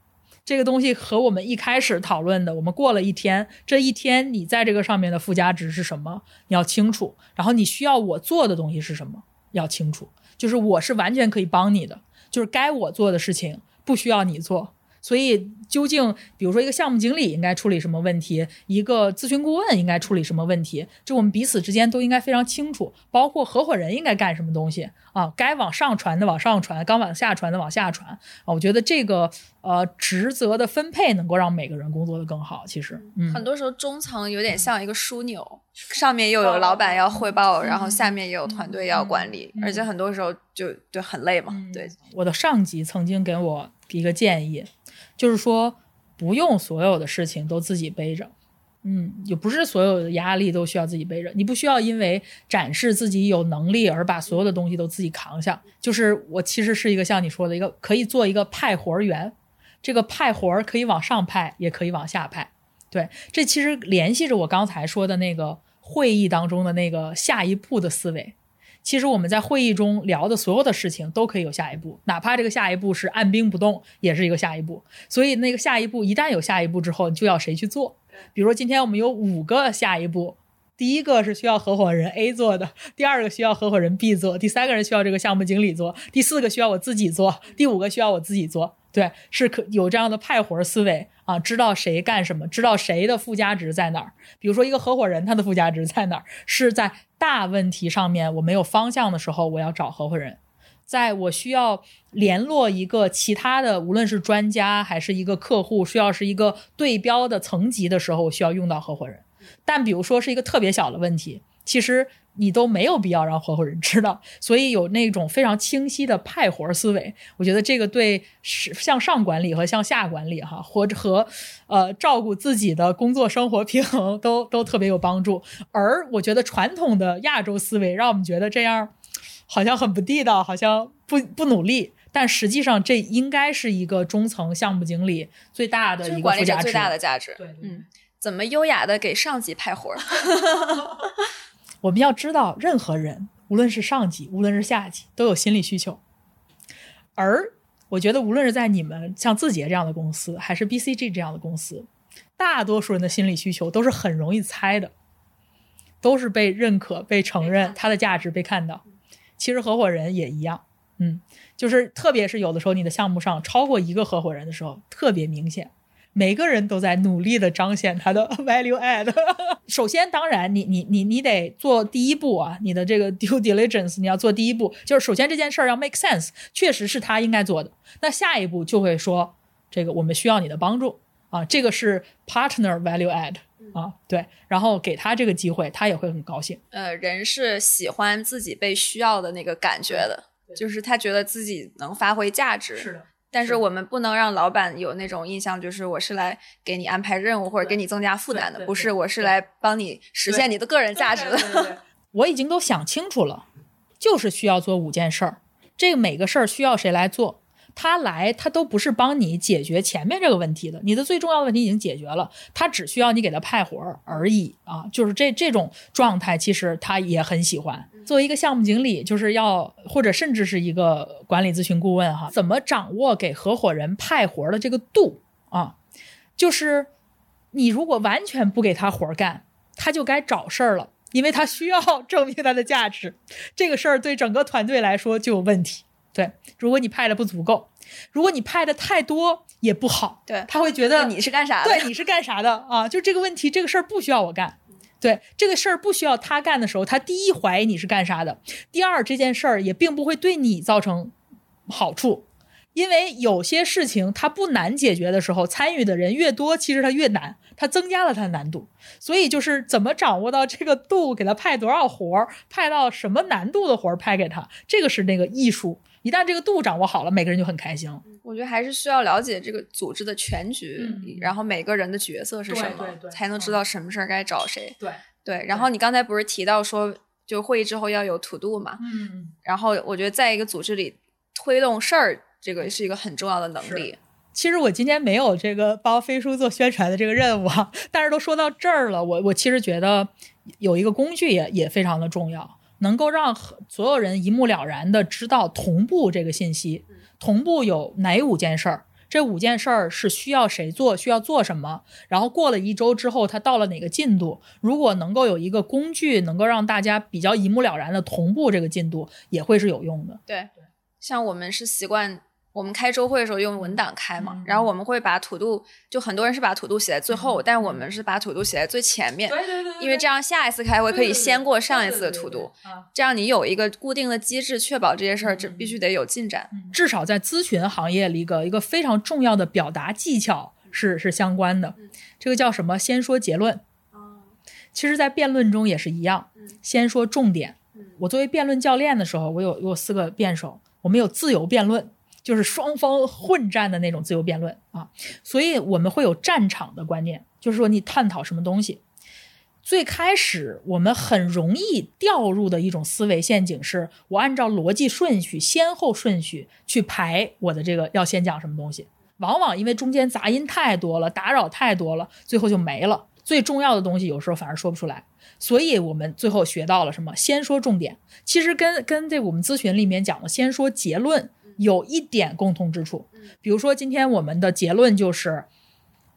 这个东西和我们一开始讨论的，我们过了一天，这一天你在这个上面的附加值是什么？你要清楚。然后你需要我做的东西是什么？要清楚。就是我是完全可以帮你的，就是该我做的事情不需要你做。所以，究竟比如说一个项目经理应该处理什么问题，一个咨询顾问应该处理什么问题，就我们彼此之间都应该非常清楚。包括合伙人应该干什么东西啊？该往上传的往上传，该往下传的往下传啊。我觉得这个呃职责的分配能够让每个人工作的更好。其实，嗯，很多时候中层有点像一个枢纽，上面又有老板要汇报，然后下面也有团队要管理，而且很多时候就就很累嘛。对，我的上级曾经给我一个建议。就是说，不用所有的事情都自己背着，嗯，也不是所有的压力都需要自己背着。你不需要因为展示自己有能力而把所有的东西都自己扛下。就是我其实是一个像你说的一个可以做一个派活员，这个派活可以往上派，也可以往下派。对，这其实联系着我刚才说的那个会议当中的那个下一步的思维。其实我们在会议中聊的所有的事情都可以有下一步，哪怕这个下一步是按兵不动，也是一个下一步。所以那个下一步一旦有下一步之后，就要谁去做？比如说今天我们有五个下一步，第一个是需要合伙人 A 做的，第二个需要合伙人 B 做，第三个人需要这个项目经理做，第四个需要我自己做，第五个需要我自己做。对，是可有这样的派活思维啊，知道谁干什么，知道谁的附加值在哪儿。比如说一个合伙人，他的附加值在哪儿？是在大问题上面我没有方向的时候，我要找合伙人。在我需要联络一个其他的，无论是专家还是一个客户，需要是一个对标的层级的时候，我需要用到合伙人。但比如说是一个特别小的问题，其实你都没有必要让合伙人知道。所以有那种非常清晰的派活思维，我觉得这个对是向上管理和向下管理哈，或者和呃照顾自己的工作生活平衡都都特别有帮助。而我觉得传统的亚洲思维让我们觉得这样。好像很不地道，好像不不努力，但实际上这应该是一个中层项目经理最大的一个附加值，最大的价值。对，嗯，怎么优雅的给上级派活儿？我们要知道，任何人，无论是上级，无论是下级，都有心理需求。而我觉得，无论是在你们像字节这样的公司，还是 BCG 这样的公司，大多数人的心理需求都是很容易猜的，都是被认可、被承认，他的价值被看到。其实合伙人也一样，嗯，就是特别是有的时候你的项目上超过一个合伙人的时候，特别明显，每个人都在努力的彰显他的 value add。首先，当然你你你你得做第一步啊，你的这个 due diligence 你要做第一步，就是首先这件事儿要 make sense，确实是他应该做的。那下一步就会说，这个我们需要你的帮助啊，这个是 partner value add。啊，对，然后给他这个机会，他也会很高兴。呃，人是喜欢自己被需要的那个感觉的，就是他觉得自己能发挥价值。是的，但是我们不能让老板有那种印象，就是我是来给你安排任务或者给你增加负担的，不是，我是来帮你实现你的个人价值的。我已经都想清楚了，就是需要做五件事儿，这个每个事儿需要谁来做。他来，他都不是帮你解决前面这个问题的。你的最重要的问题已经解决了，他只需要你给他派活儿而已啊！就是这这种状态，其实他也很喜欢。作为一个项目经理，就是要或者甚至是一个管理咨询顾问哈，怎么掌握给合伙人派活的这个度啊？就是你如果完全不给他活儿干，他就该找事儿了，因为他需要证明他的价值。这个事儿对整个团队来说就有问题。对，如果你派的不足够，如果你派的太多也不好。对，他会觉得你是干啥的？对，你是干啥的啊？就这个问题，这个事儿不需要我干。对，这个事儿不需要他干的时候，他第一怀疑你是干啥的，第二这件事儿也并不会对你造成好处，因为有些事情它不难解决的时候，参与的人越多，其实它越难，它增加了它的难度。所以就是怎么掌握到这个度，给他派多少活儿，派到什么难度的活儿派给他，这个是那个艺术。一旦这个度掌握好了，每个人就很开心。我觉得还是需要了解这个组织的全局，然后每个人的角色是什么，才能知道什么事儿该找谁。对对。然后你刚才不是提到说，就会议之后要有 to do 嘛？嗯。然后我觉得在一个组织里推动事儿，这个是一个很重要的能力。其实我今天没有这个帮飞书做宣传的这个任务啊，但是都说到这儿了，我我其实觉得有一个工具也也非常的重要。能够让所有人一目了然的知道同步这个信息，同步有哪五件事儿？这五件事儿是需要谁做？需要做什么？然后过了一周之后，它到了哪个进度？如果能够有一个工具，能够让大家比较一目了然的同步这个进度，也会是有用的。对，像我们是习惯。我们开周会的时候用文档开嘛，然后我们会把土度，就很多人是把土度写在最后，但是我们是把土度写在最前面，对对对，因为这样下一次开会可以先过上一次的土度，这样你有一个固定的机制，确保这些事儿这必须得有进展。至少在咨询行业里，一个一个非常重要的表达技巧是是相关的，这个叫什么？先说结论。其实，在辩论中也是一样，先说重点。我作为辩论教练的时候，我有我有四个辩手，我们有自由辩论。就是双方混战的那种自由辩论啊，所以我们会有战场的观念，就是说你探讨什么东西。最开始我们很容易掉入的一种思维陷阱是，我按照逻辑顺序、先后顺序去排我的这个要先讲什么东西，往往因为中间杂音太多了，打扰太多了，最后就没了。最重要的东西有时候反而说不出来，所以我们最后学到了什么？先说重点，其实跟跟这我们咨询里面讲的先说结论。有一点共同之处，比如说今天我们的结论就是，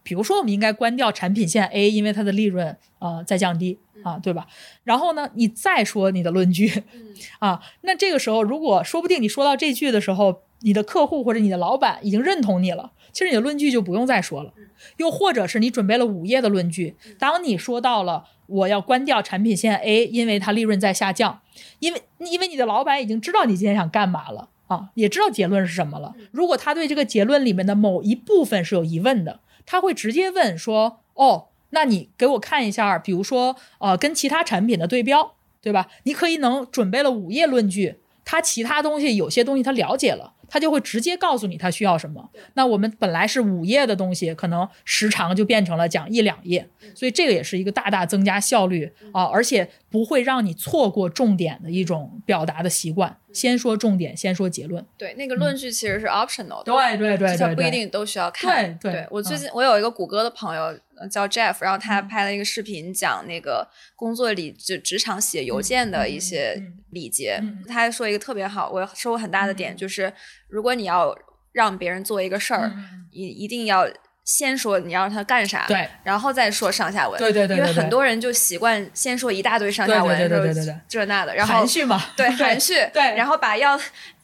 比如说我们应该关掉产品线 A，因为它的利润呃在降低。啊，对吧？然后呢，你再说你的论据，啊，那这个时候如果说不定你说到这句的时候，你的客户或者你的老板已经认同你了，其实你的论据就不用再说了。又或者是你准备了五页的论据，当你说到了我要关掉产品线 A，因为它利润在下降，因为因为你的老板已经知道你今天想干嘛了啊，也知道结论是什么了。如果他对这个结论里面的某一部分是有疑问的，他会直接问说：“哦，那你给我看一下，比如说呃，跟其他产品的对标，对吧？你可以能准备了五页论据，他其他东西有些东西他了解了。”他就会直接告诉你他需要什么。那我们本来是五页的东西，可能时长就变成了讲一两页，所以这个也是一个大大增加效率啊，而且不会让你错过重点的一种表达的习惯。先说重点，先说结论。对，那个论据其实是 optional 的，对对对对，不一定都需要看。对对，我最近我有一个谷歌的朋友叫 Jeff，然后他拍了一个视频讲那个工作里就职场写邮件的一些礼节。他还说一个特别好，我收获很大的点就是，如果你要让别人做一个事儿，一一定要。先说你要让他干啥，对，然后再说上下文，对对对，因为很多人就习惯先说一大堆上下文，对对对对，这那的，然后含蓄嘛，对含蓄，对，然后把要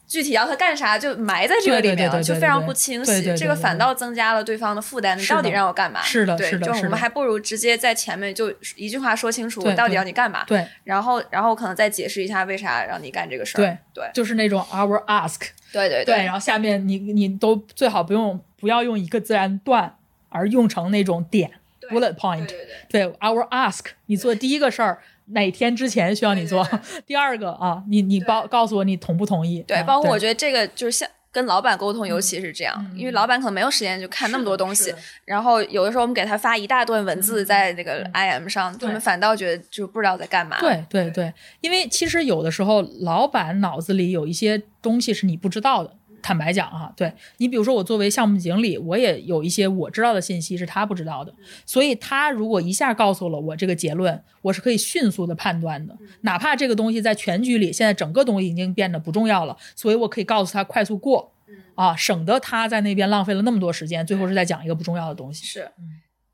具体要他干啥就埋在这个里面了，就非常不清晰，这个反倒增加了对方的负担。你到底让我干嘛？是的，是的，就我们还不如直接在前面就一句话说清楚，我到底要你干嘛？对，然后然后可能再解释一下为啥让你干这个事儿。对对，就是那种 our ask，对对对，然后下面你你都最好不用不要用一个自然段。而用成那种点 bullet point，对，our ask，你做第一个事儿哪天之前需要你做，第二个啊，你你报告诉我你同不同意？对，包括我觉得这个就是像跟老板沟通，尤其是这样，因为老板可能没有时间就看那么多东西，然后有的时候我们给他发一大段文字在那个 I M 上，他们反倒觉得就不知道在干嘛。对对对，因为其实有的时候老板脑子里有一些东西是你不知道的。坦白讲啊，对你比如说我作为项目经理，我也有一些我知道的信息是他不知道的，所以他如果一下告诉了我这个结论，我是可以迅速的判断的，哪怕这个东西在全局里现在整个东西已经变得不重要了，所以我可以告诉他快速过，啊，省得他在那边浪费了那么多时间，最后是在讲一个不重要的东西。是，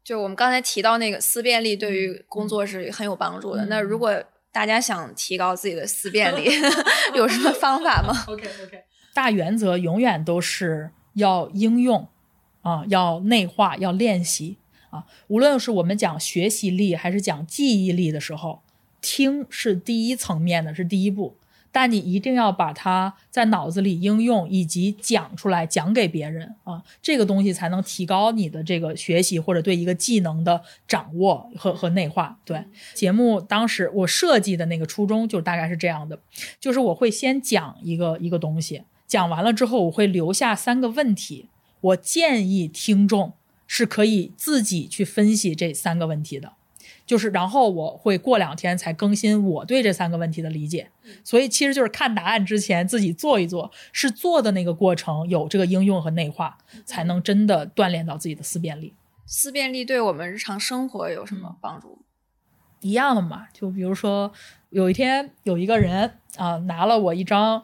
就我们刚才提到那个思辨力对于工作是很有帮助的。那如果大家想提高自己的思辨力，有什么方法吗？OK OK。大原则永远都是要应用，啊，要内化，要练习啊。无论是我们讲学习力还是讲记忆力的时候，听是第一层面的，是第一步。但你一定要把它在脑子里应用，以及讲出来，讲给别人啊，这个东西才能提高你的这个学习或者对一个技能的掌握和和内化。对节目当时我设计的那个初衷就大概是这样的，就是我会先讲一个一个东西。讲完了之后，我会留下三个问题。我建议听众是可以自己去分析这三个问题的，就是然后我会过两天才更新我对这三个问题的理解。所以其实就是看答案之前自己做一做，是做的那个过程有这个应用和内化，才能真的锻炼到自己的思辨力。思辨力对我们日常生活有什么帮助？一样的嘛，就比如说有一天有一个人啊拿了我一张。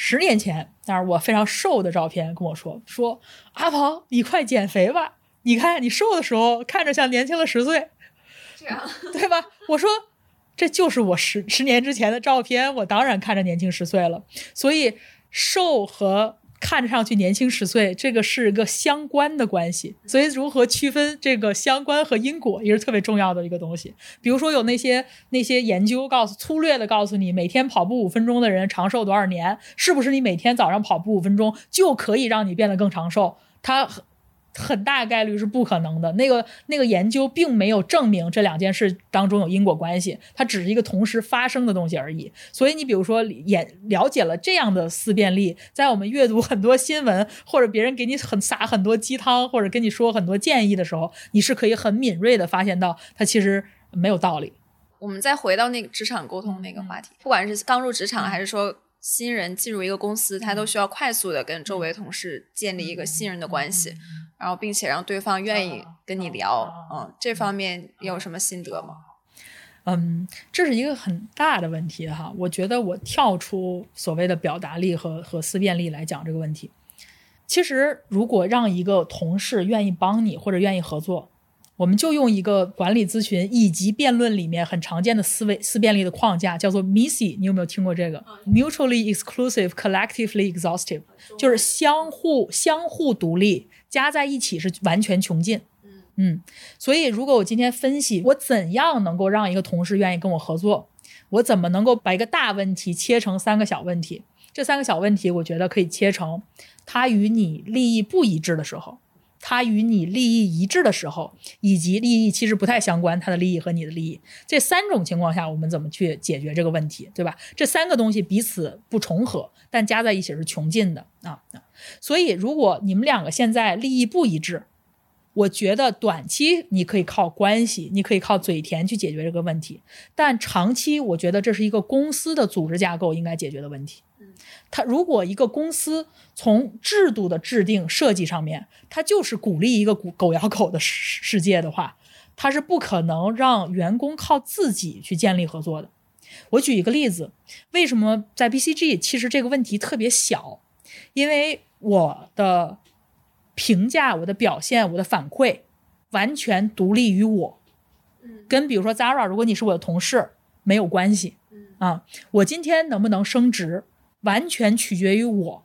十年前，但是我非常瘦的照片跟我说说阿鹏，你快减肥吧！你看你瘦的时候看着像年轻了十岁，这样对吧？我说这就是我十十年之前的照片，我当然看着年轻十岁了。所以瘦和。看着上去年轻十岁，这个是一个相关的关系，所以如何区分这个相关和因果也是特别重要的一个东西。比如说有那些那些研究告诉粗略的告诉你，每天跑步五分钟的人长寿多少年，是不是你每天早上跑步五分钟就可以让你变得更长寿？它。很大概率是不可能的。那个那个研究并没有证明这两件事当中有因果关系，它只是一个同时发生的东西而已。所以你比如说，也了解了这样的思辨力，在我们阅读很多新闻或者别人给你很撒很多鸡汤或者跟你说很多建议的时候，你是可以很敏锐的发现到它其实没有道理。我们再回到那个职场沟通那个话题，不管是刚入职场还是说新人进入一个公司，他都需要快速的跟周围同事建立一个信任的关系。然后，并且让对方愿意跟你聊，嗯，这方面有什么心得吗？嗯，这是一个很大的问题哈。我觉得我跳出所谓的表达力和和思辨力来讲这个问题。其实，如果让一个同事愿意帮你或者愿意合作，我们就用一个管理咨询以及辩论里面很常见的思维思辨力的框架，叫做 MISI。你有没有听过这个？Mutually exclusive, collectively exhaustive，就是相互相互独立，加在一起是完全穷尽。嗯，所以如果我今天分析我怎样能够让一个同事愿意跟我合作，我怎么能够把一个大问题切成三个小问题？这三个小问题，我觉得可以切成它与你利益不一致的时候。他与你利益一致的时候，以及利益其实不太相关，他的利益和你的利益，这三种情况下，我们怎么去解决这个问题，对吧？这三个东西彼此不重合，但加在一起是穷尽的啊。所以，如果你们两个现在利益不一致，我觉得短期你可以靠关系，你可以靠嘴甜去解决这个问题，但长期我觉得这是一个公司的组织架构应该解决的问题。它如果一个公司从制度的制定设计上面，它就是鼓励一个狗狗咬狗的世世界的话，它是不可能让员工靠自己去建立合作的。我举一个例子，为什么在 BCG 其实这个问题特别小？因为我的评价、我的表现、我的反馈完全独立于我，跟比如说 Zara，如果你是我的同事没有关系，啊，我今天能不能升职？完全取决于我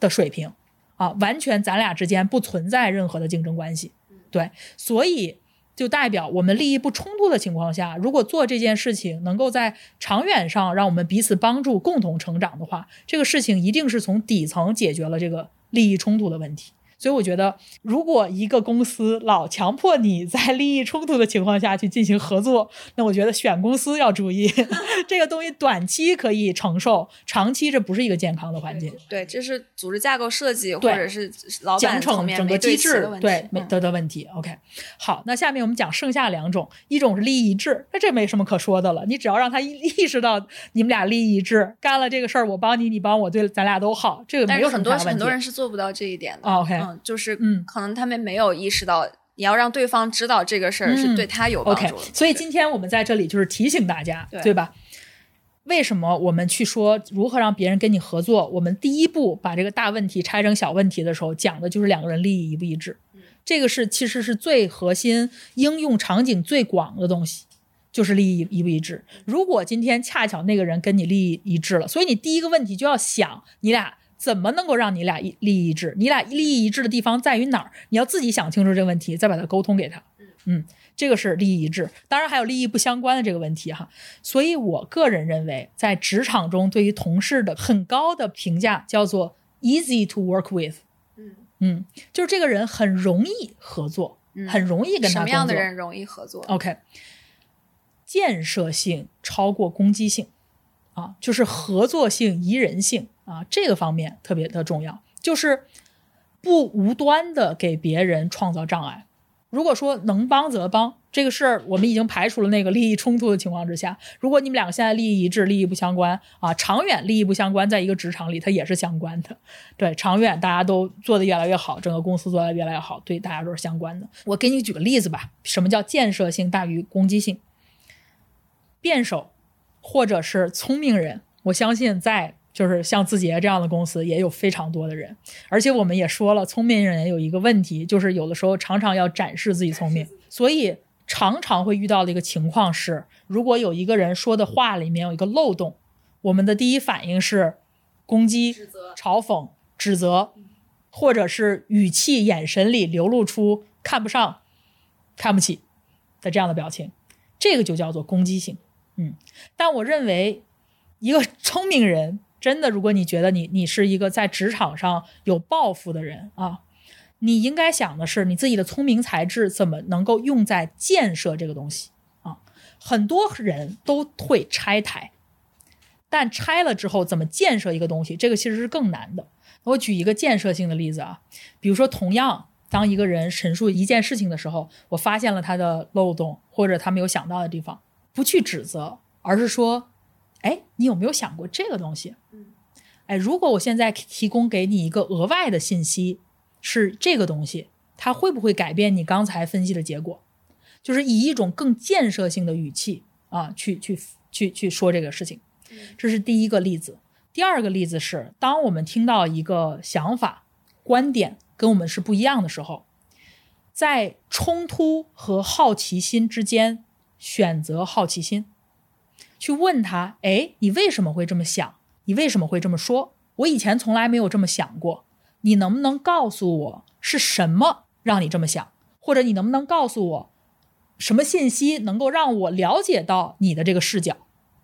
的水平啊，完全咱俩之间不存在任何的竞争关系，对，所以就代表我们利益不冲突的情况下，如果做这件事情能够在长远上让我们彼此帮助、共同成长的话，这个事情一定是从底层解决了这个利益冲突的问题。所以我觉得，如果一个公司老强迫你在利益冲突的情况下去进行合作，那我觉得选公司要注意，这个东西短期可以承受，长期这不是一个健康的环境。对，这是组织架构设计或者是老板层面整个机制对没得的问题。OK，好，那下面我们讲剩下两种，一种是利益一致，那这没什么可说的了，你只要让他意识到你们俩利益一致，干了这个事儿，我帮你，你帮我，对咱俩都好，这个没有什么问题。很多人是做不到这一点的。OK。就是，嗯，可能他们没有意识到，你要让对方知道这个事儿是对他有帮助。OK，所以今天我们在这里就是提醒大家，对吧？为什么我们去说如何让别人跟你合作？我们第一步把这个大问题拆成小问题的时候，讲的就是两个人利益一不一致。这个是其实是最核心、应用场景最广的东西，就是利益一不一致。如果今天恰巧那个人跟你利益一致了，所以你第一个问题就要想，你俩。怎么能够让你俩利益一致？你俩利益一致的地方在于哪儿？你要自己想清楚这个问题，再把它沟通给他。嗯，这个是利益一致。当然还有利益不相关的这个问题哈。所以我个人认为，在职场中对于同事的很高的评价叫做 easy to work with。嗯嗯，就是这个人很容易合作，很容易跟他什么样的人容易合作？OK，建设性超过攻击性啊，就是合作性宜人性。啊，这个方面特别的重要，就是不无端的给别人创造障碍。如果说能帮则帮，这个事儿我们已经排除了那个利益冲突的情况之下。如果你们两个现在利益一致，利益不相关啊，长远利益不相关，在一个职场里它也是相关的。对，长远大家都做得越来越好，整个公司做得越来越好，对大家都是相关的。我给你举个例子吧，什么叫建设性大于攻击性？辩手或者是聪明人，我相信在。就是像字节这样的公司也有非常多的人，而且我们也说了，聪明人有一个问题，就是有的时候常常要展示自己聪明，所以常常会遇到的一个情况是，如果有一个人说的话里面有一个漏洞，我们的第一反应是攻击、嘲讽、指责，或者是语气、眼神里流露出看不上、看不起的这样的表情，这个就叫做攻击性。嗯，但我认为一个聪明人。真的，如果你觉得你你是一个在职场上有抱负的人啊，你应该想的是你自己的聪明才智怎么能够用在建设这个东西啊。很多人都会拆台，但拆了之后怎么建设一个东西，这个其实是更难的。我举一个建设性的例子啊，比如说，同样当一个人陈述一件事情的时候，我发现了他的漏洞或者他没有想到的地方，不去指责，而是说。哎，你有没有想过这个东西？嗯，哎，如果我现在提供给你一个额外的信息，是这个东西，它会不会改变你刚才分析的结果？就是以一种更建设性的语气啊，去去去去说这个事情。这是第一个例子。第二个例子是，当我们听到一个想法、观点跟我们是不一样的时候，在冲突和好奇心之间选择好奇心，去问他：哎，你为什么会这么想？你为什么会这么说？我以前从来没有这么想过。你能不能告诉我是什么让你这么想？或者你能不能告诉我什么信息能够让我了解到你的这个视角？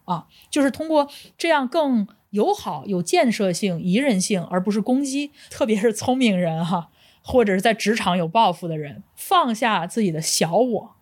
啊，就是通过这样更友好、有建设性、宜人性，而不是攻击。特别是聪明人哈，或者是在职场有抱负的人，放下自己的小我，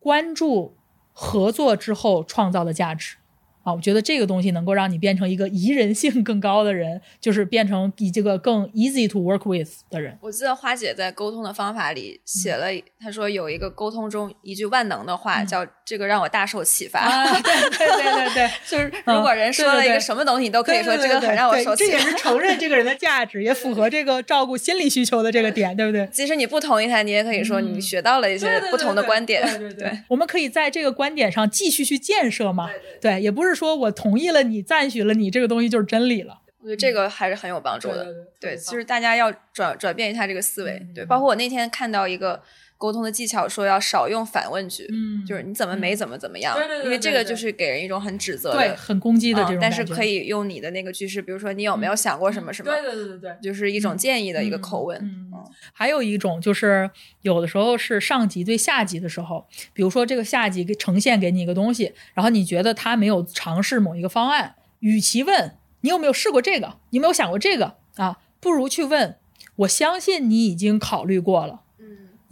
关注合作之后创造的价值。啊，我觉得这个东西能够让你变成一个宜人性更高的人，就是变成比这个更 easy to work with 的人。我记得花姐在沟通的方法里写了，她说有一个沟通中一句万能的话，叫“这个让我大受启发”。对对对对对，就是如果人说了一个什么东西，你都可以说这个很让我受启发。这也是承认这个人的价值，也符合这个照顾心理需求的这个点，对不对？即使你不同意他，你也可以说你学到了一些不同的观点。对对对，我们可以在这个观点上继续去建设嘛？对，也不是。说我同意了你，赞许了你，这个东西就是真理了。我觉得这个还是很有帮助的。对，其实大家要转转变一下这个思维。对，包括我那天看到一个沟通的技巧，说要少用反问句，嗯，就是你怎么没怎么怎么样，因为这个就是给人一种很指责的、很攻击的这种。但是可以用你的那个句式，比如说你有没有想过什么什么？对对对对对，就是一种建议的一个口吻。嗯，还有一种就是有的时候是上级对下级的时候，比如说这个下级给呈现给你一个东西，然后你觉得他没有尝试某一个方案，与其问。你有没有试过这个？你有没有想过这个啊？不如去问。我相信你已经考虑过了。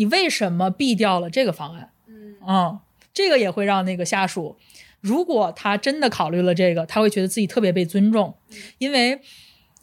嗯，你为什么避掉了这个方案？嗯，啊，这个也会让那个下属，如果他真的考虑了这个，他会觉得自己特别被尊重，因为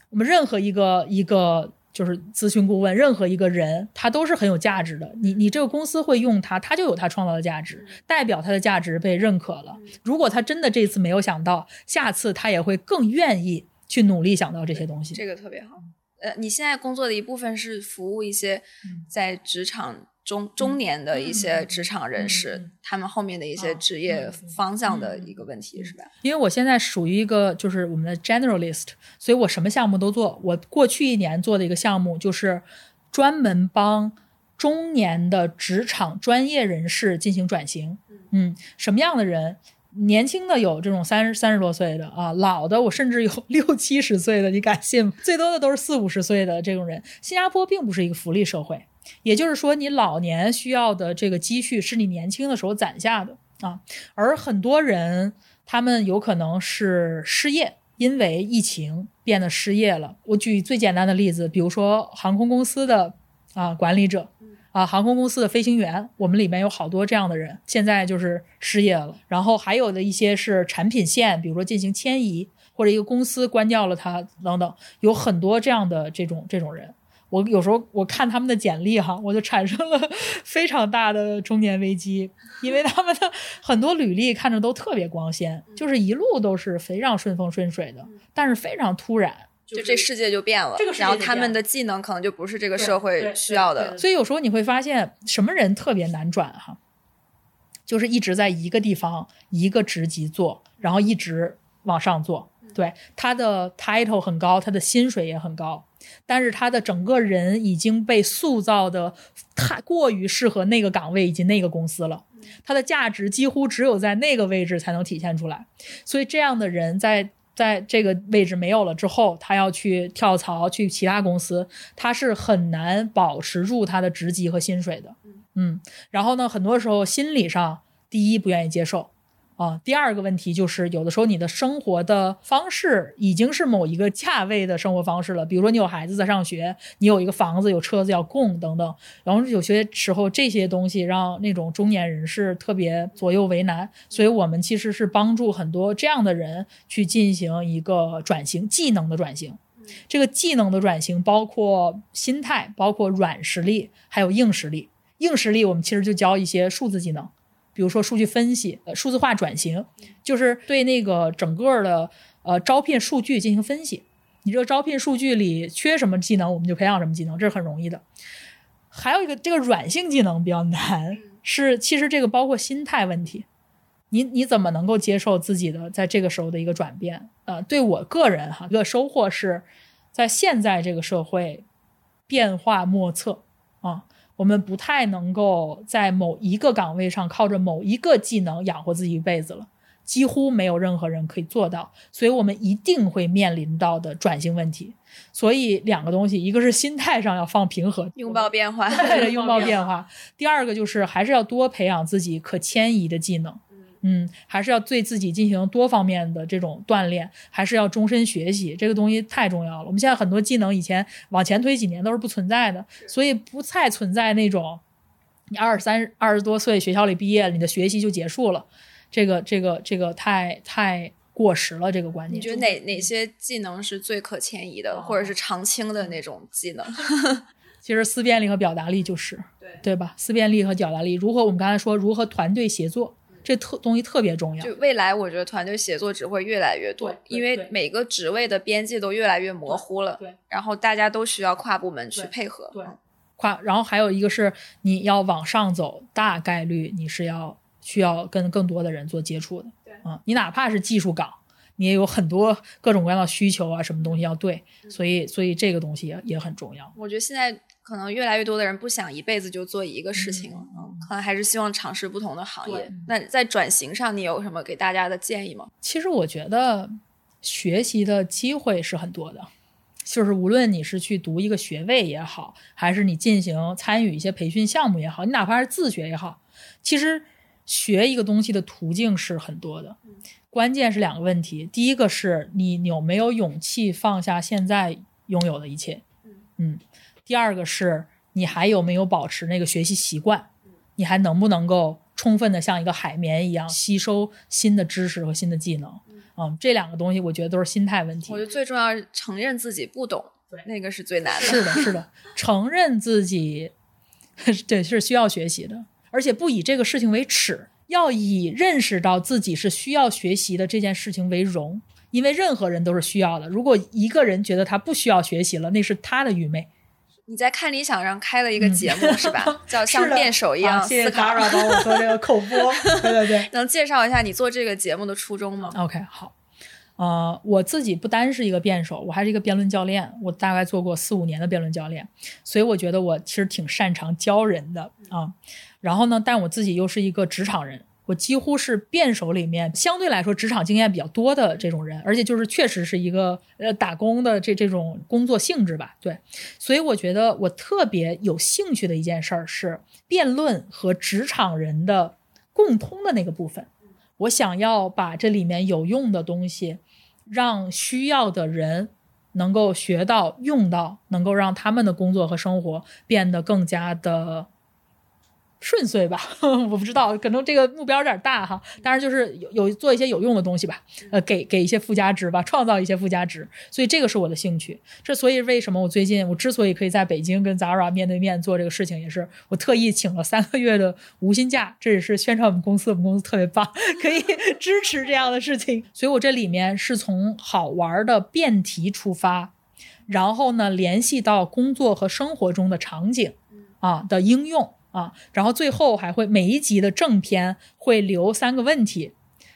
我们任何一个一个。就是咨询顾问，任何一个人他都是很有价值的。你你这个公司会用他，他就有他创造的价值，代表他的价值被认可了。如果他真的这次没有想到，下次他也会更愿意去努力想到这些东西。这个特别好。呃，你现在工作的一部分是服务一些在职场。中中年的一些职场人士，他们后面的一些职业方向的一个问题，是吧？因为我现在属于一个就是我们的 generalist，所以我什么项目都做。我过去一年做的一个项目就是专门帮中年的职场专业人士进行转型。嗯，什么样的人？年轻的有这种三十三十多岁的啊，老的我甚至有 六七十岁的，你敢信吗？最多的都是四五十岁的这种人。新加坡并不是一个福利社会。也就是说，你老年需要的这个积蓄是你年轻的时候攒下的啊，而很多人他们有可能是失业，因为疫情变得失业了。我举最简单的例子，比如说航空公司的啊管理者，啊航空公司的飞行员，我们里面有好多这样的人，现在就是失业了。然后还有的一些是产品线，比如说进行迁移，或者一个公司关掉了它等等，有很多这样的这种这种人。我有时候我看他们的简历哈，我就产生了 非常大的中年危机，因为他们的 很多履历看着都特别光鲜，就是一路都是非常顺风顺水的，但是非常突然，就这世界就变了，然后他们的技能可能就不是这个社会需要的，所以有时候你会发现什么人特别难转哈，就是一直在一个地方一个职级做，然后一直往上做，对他的 title 很高，他的薪水也很高。但是他的整个人已经被塑造的太过于适合那个岗位以及那个公司了，他的价值几乎只有在那个位置才能体现出来。所以这样的人在在这个位置没有了之后，他要去跳槽去其他公司，他是很难保持住他的职级和薪水的。嗯，然后呢，很多时候心理上第一不愿意接受。啊，第二个问题就是，有的时候你的生活的方式已经是某一个价位的生活方式了。比如说，你有孩子在上学，你有一个房子、有车子要供等等。然后有些时候这些东西让那种中年人是特别左右为难。所以我们其实是帮助很多这样的人去进行一个转型，技能的转型。这个技能的转型包括心态，包括软实力，还有硬实力。硬实力我们其实就教一些数字技能。比如说数据分析、呃数字化转型，就是对那个整个的呃招聘数据进行分析。你这个招聘数据里缺什么技能，我们就培养什么技能，这是很容易的。还有一个这个软性技能比较难，是其实这个包括心态问题。你你怎么能够接受自己的在这个时候的一个转变？呃，对我个人哈，一个收获是在现在这个社会变化莫测啊。我们不太能够在某一个岗位上靠着某一个技能养活自己一辈子了，几乎没有任何人可以做到，所以我们一定会面临到的转型问题。所以两个东西，一个是心态上要放平和，拥抱变化，对着拥抱变化；第二个就是还是要多培养自己可迁移的技能。嗯，还是要对自己进行多方面的这种锻炼，还是要终身学习，这个东西太重要了。我们现在很多技能以前往前推几年都是不存在的，所以不太存在那种你二十三、二十多岁学校里毕业，你的学习就结束了。这个、这个、这个太太过时了，这个观念。你觉得哪哪些技能是最可迁移的，或者是常青的那种技能？其实思辨力和表达力就是对对吧？思辨力和表达力，如何我们刚才说如何团队协作。这特东西特别重要。就未来，我觉得团队协作只会越来越多，因为每个职位的边界都越来越模糊了。对，然后大家都需要跨部门去配合。对，跨。然后还有一个是，你要往上走，大概率你是要需要跟更多的人做接触的。对，嗯，你哪怕是技术岗，你也有很多各种各样的需求啊，什么东西要对。所以，所以这个东西也也很重要。我觉得现在。可能越来越多的人不想一辈子就做一个事情了，嗯，可能还是希望尝试不同的行业。那在转型上，你有什么给大家的建议吗？其实我觉得学习的机会是很多的，就是无论你是去读一个学位也好，还是你进行参与一些培训项目也好，你哪怕是自学也好，其实学一个东西的途径是很多的。关键是两个问题，第一个是你有没有勇气放下现在拥有的一切，嗯。第二个是你还有没有保持那个学习习惯？你还能不能够充分的像一个海绵一样吸收新的知识和新的技能？嗯，这两个东西我觉得都是心态问题。我觉得最重要是承认自己不懂，对，那个是最难的。是的，是的，承认自己 对是需要学习的，而且不以这个事情为耻，要以认识到自己是需要学习的这件事情为荣，因为任何人都是需要的。如果一个人觉得他不需要学习了，那是他的愚昧。你在看理想上开了一个节目是吧？叫像辩手一样思考。帮我做这个口播，对对对。能介绍一下你做这个节目的初衷吗？OK，好。呃，我自己不单是一个辩手，我还是一个辩论教练。我大概做过四五年的辩论教练，所以我觉得我其实挺擅长教人的啊。然后呢，但我自己又是一个职场人。我几乎是辩手里面相对来说职场经验比较多的这种人，而且就是确实是一个呃打工的这这种工作性质吧，对，所以我觉得我特别有兴趣的一件事儿是辩论和职场人的共通的那个部分，我想要把这里面有用的东西，让需要的人能够学到用到，能够让他们的工作和生活变得更加的。顺遂吧，我不知道，可能这个目标有点大哈。当然就是有有做一些有用的东西吧，呃，给给一些附加值吧，创造一些附加值。所以这个是我的兴趣。这所以为什么我最近我之所以可以在北京跟 Zara 面对面做这个事情，也是我特意请了三个月的无薪假，这也是宣传我们公司，我们公司特别棒，可以 支持这样的事情。所以我这里面是从好玩的辩题出发，然后呢联系到工作和生活中的场景啊的应用。啊，然后最后还会每一集的正片会留三个问题，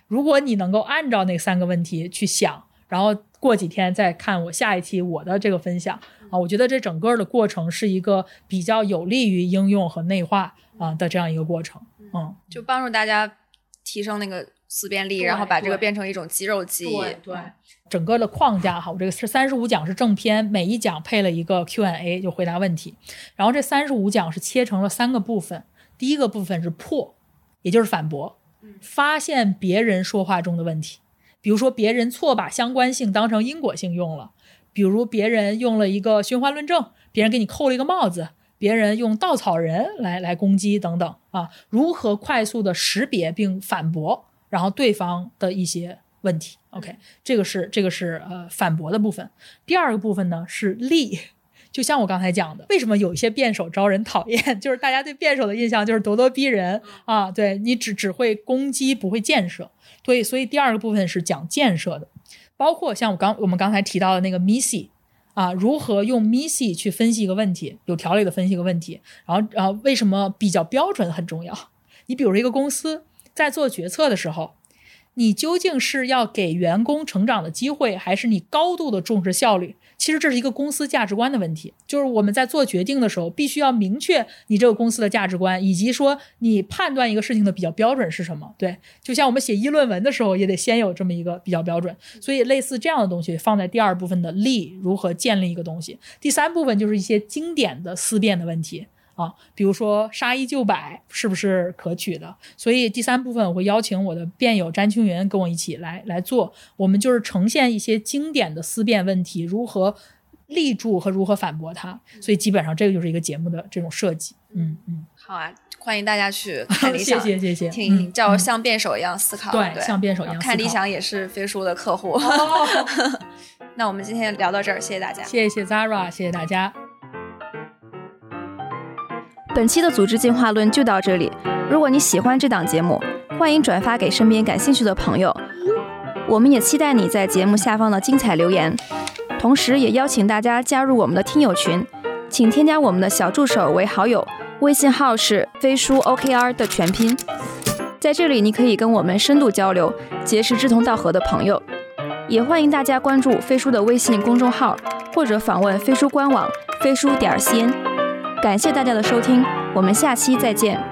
如果你能够按照那三个问题去想，然后过几天再看我下一期我的这个分享啊，我觉得这整个的过程是一个比较有利于应用和内化啊的这样一个过程，嗯，就帮助大家提升那个思辨力，然后把这个变成一种肌肉记忆，对。整个的框架哈，我这个是三十五讲是正片，每一讲配了一个 Q&A，就回答问题。然后这三十五讲是切成了三个部分，第一个部分是破，也就是反驳，发现别人说话中的问题，比如说别人错把相关性当成因果性用了，比如别人用了一个循环论证，别人给你扣了一个帽子，别人用稻草人来来攻击等等啊，如何快速的识别并反驳，然后对方的一些。问题，OK，这个是这个是呃反驳的部分。第二个部分呢是利，就像我刚才讲的，为什么有一些辩手招人讨厌？就是大家对辩手的印象就是咄咄逼人啊，对你只只会攻击不会建设。所以所以第二个部分是讲建设的，包括像我刚我们刚才提到的那个 Missy 啊，如何用 Missy 去分析一个问题，有条理的分析一个问题，然后然后为什么比较标准很重要？你比如说一个公司在做决策的时候。你究竟是要给员工成长的机会，还是你高度的重视效率？其实这是一个公司价值观的问题，就是我们在做决定的时候，必须要明确你这个公司的价值观，以及说你判断一个事情的比较标准是什么。对，就像我们写议论文的时候，也得先有这么一个比较标准。所以类似这样的东西放在第二部分的力如何建立一个东西，第三部分就是一些经典的思辨的问题。啊，比如说杀一就百是不是可取的？所以第三部分我会邀请我的辩友詹青云跟我一起来来做，我们就是呈现一些经典的思辨问题，如何立住和如何反驳它。所以基本上这个就是一个节目的这种设计。嗯嗯，好啊，欢迎大家去 看理想，谢谢谢，听嗯叫像辩手一样思考，对对，像辩手一样思考看理想也是飞书的客户。哦，那我们今天聊到这儿，谢谢大家。谢谢 Zara，谢谢大家。本期的组织进化论就到这里。如果你喜欢这档节目，欢迎转发给身边感兴趣的朋友。我们也期待你在节目下方的精彩留言，同时也邀请大家加入我们的听友群，请添加我们的小助手为好友，微信号是飞书 OKR 的全拼。在这里，你可以跟我们深度交流，结识志同道合的朋友。也欢迎大家关注飞书的微信公众号，或者访问飞书官网飞书点 cn。感谢大家的收听，我们下期再见。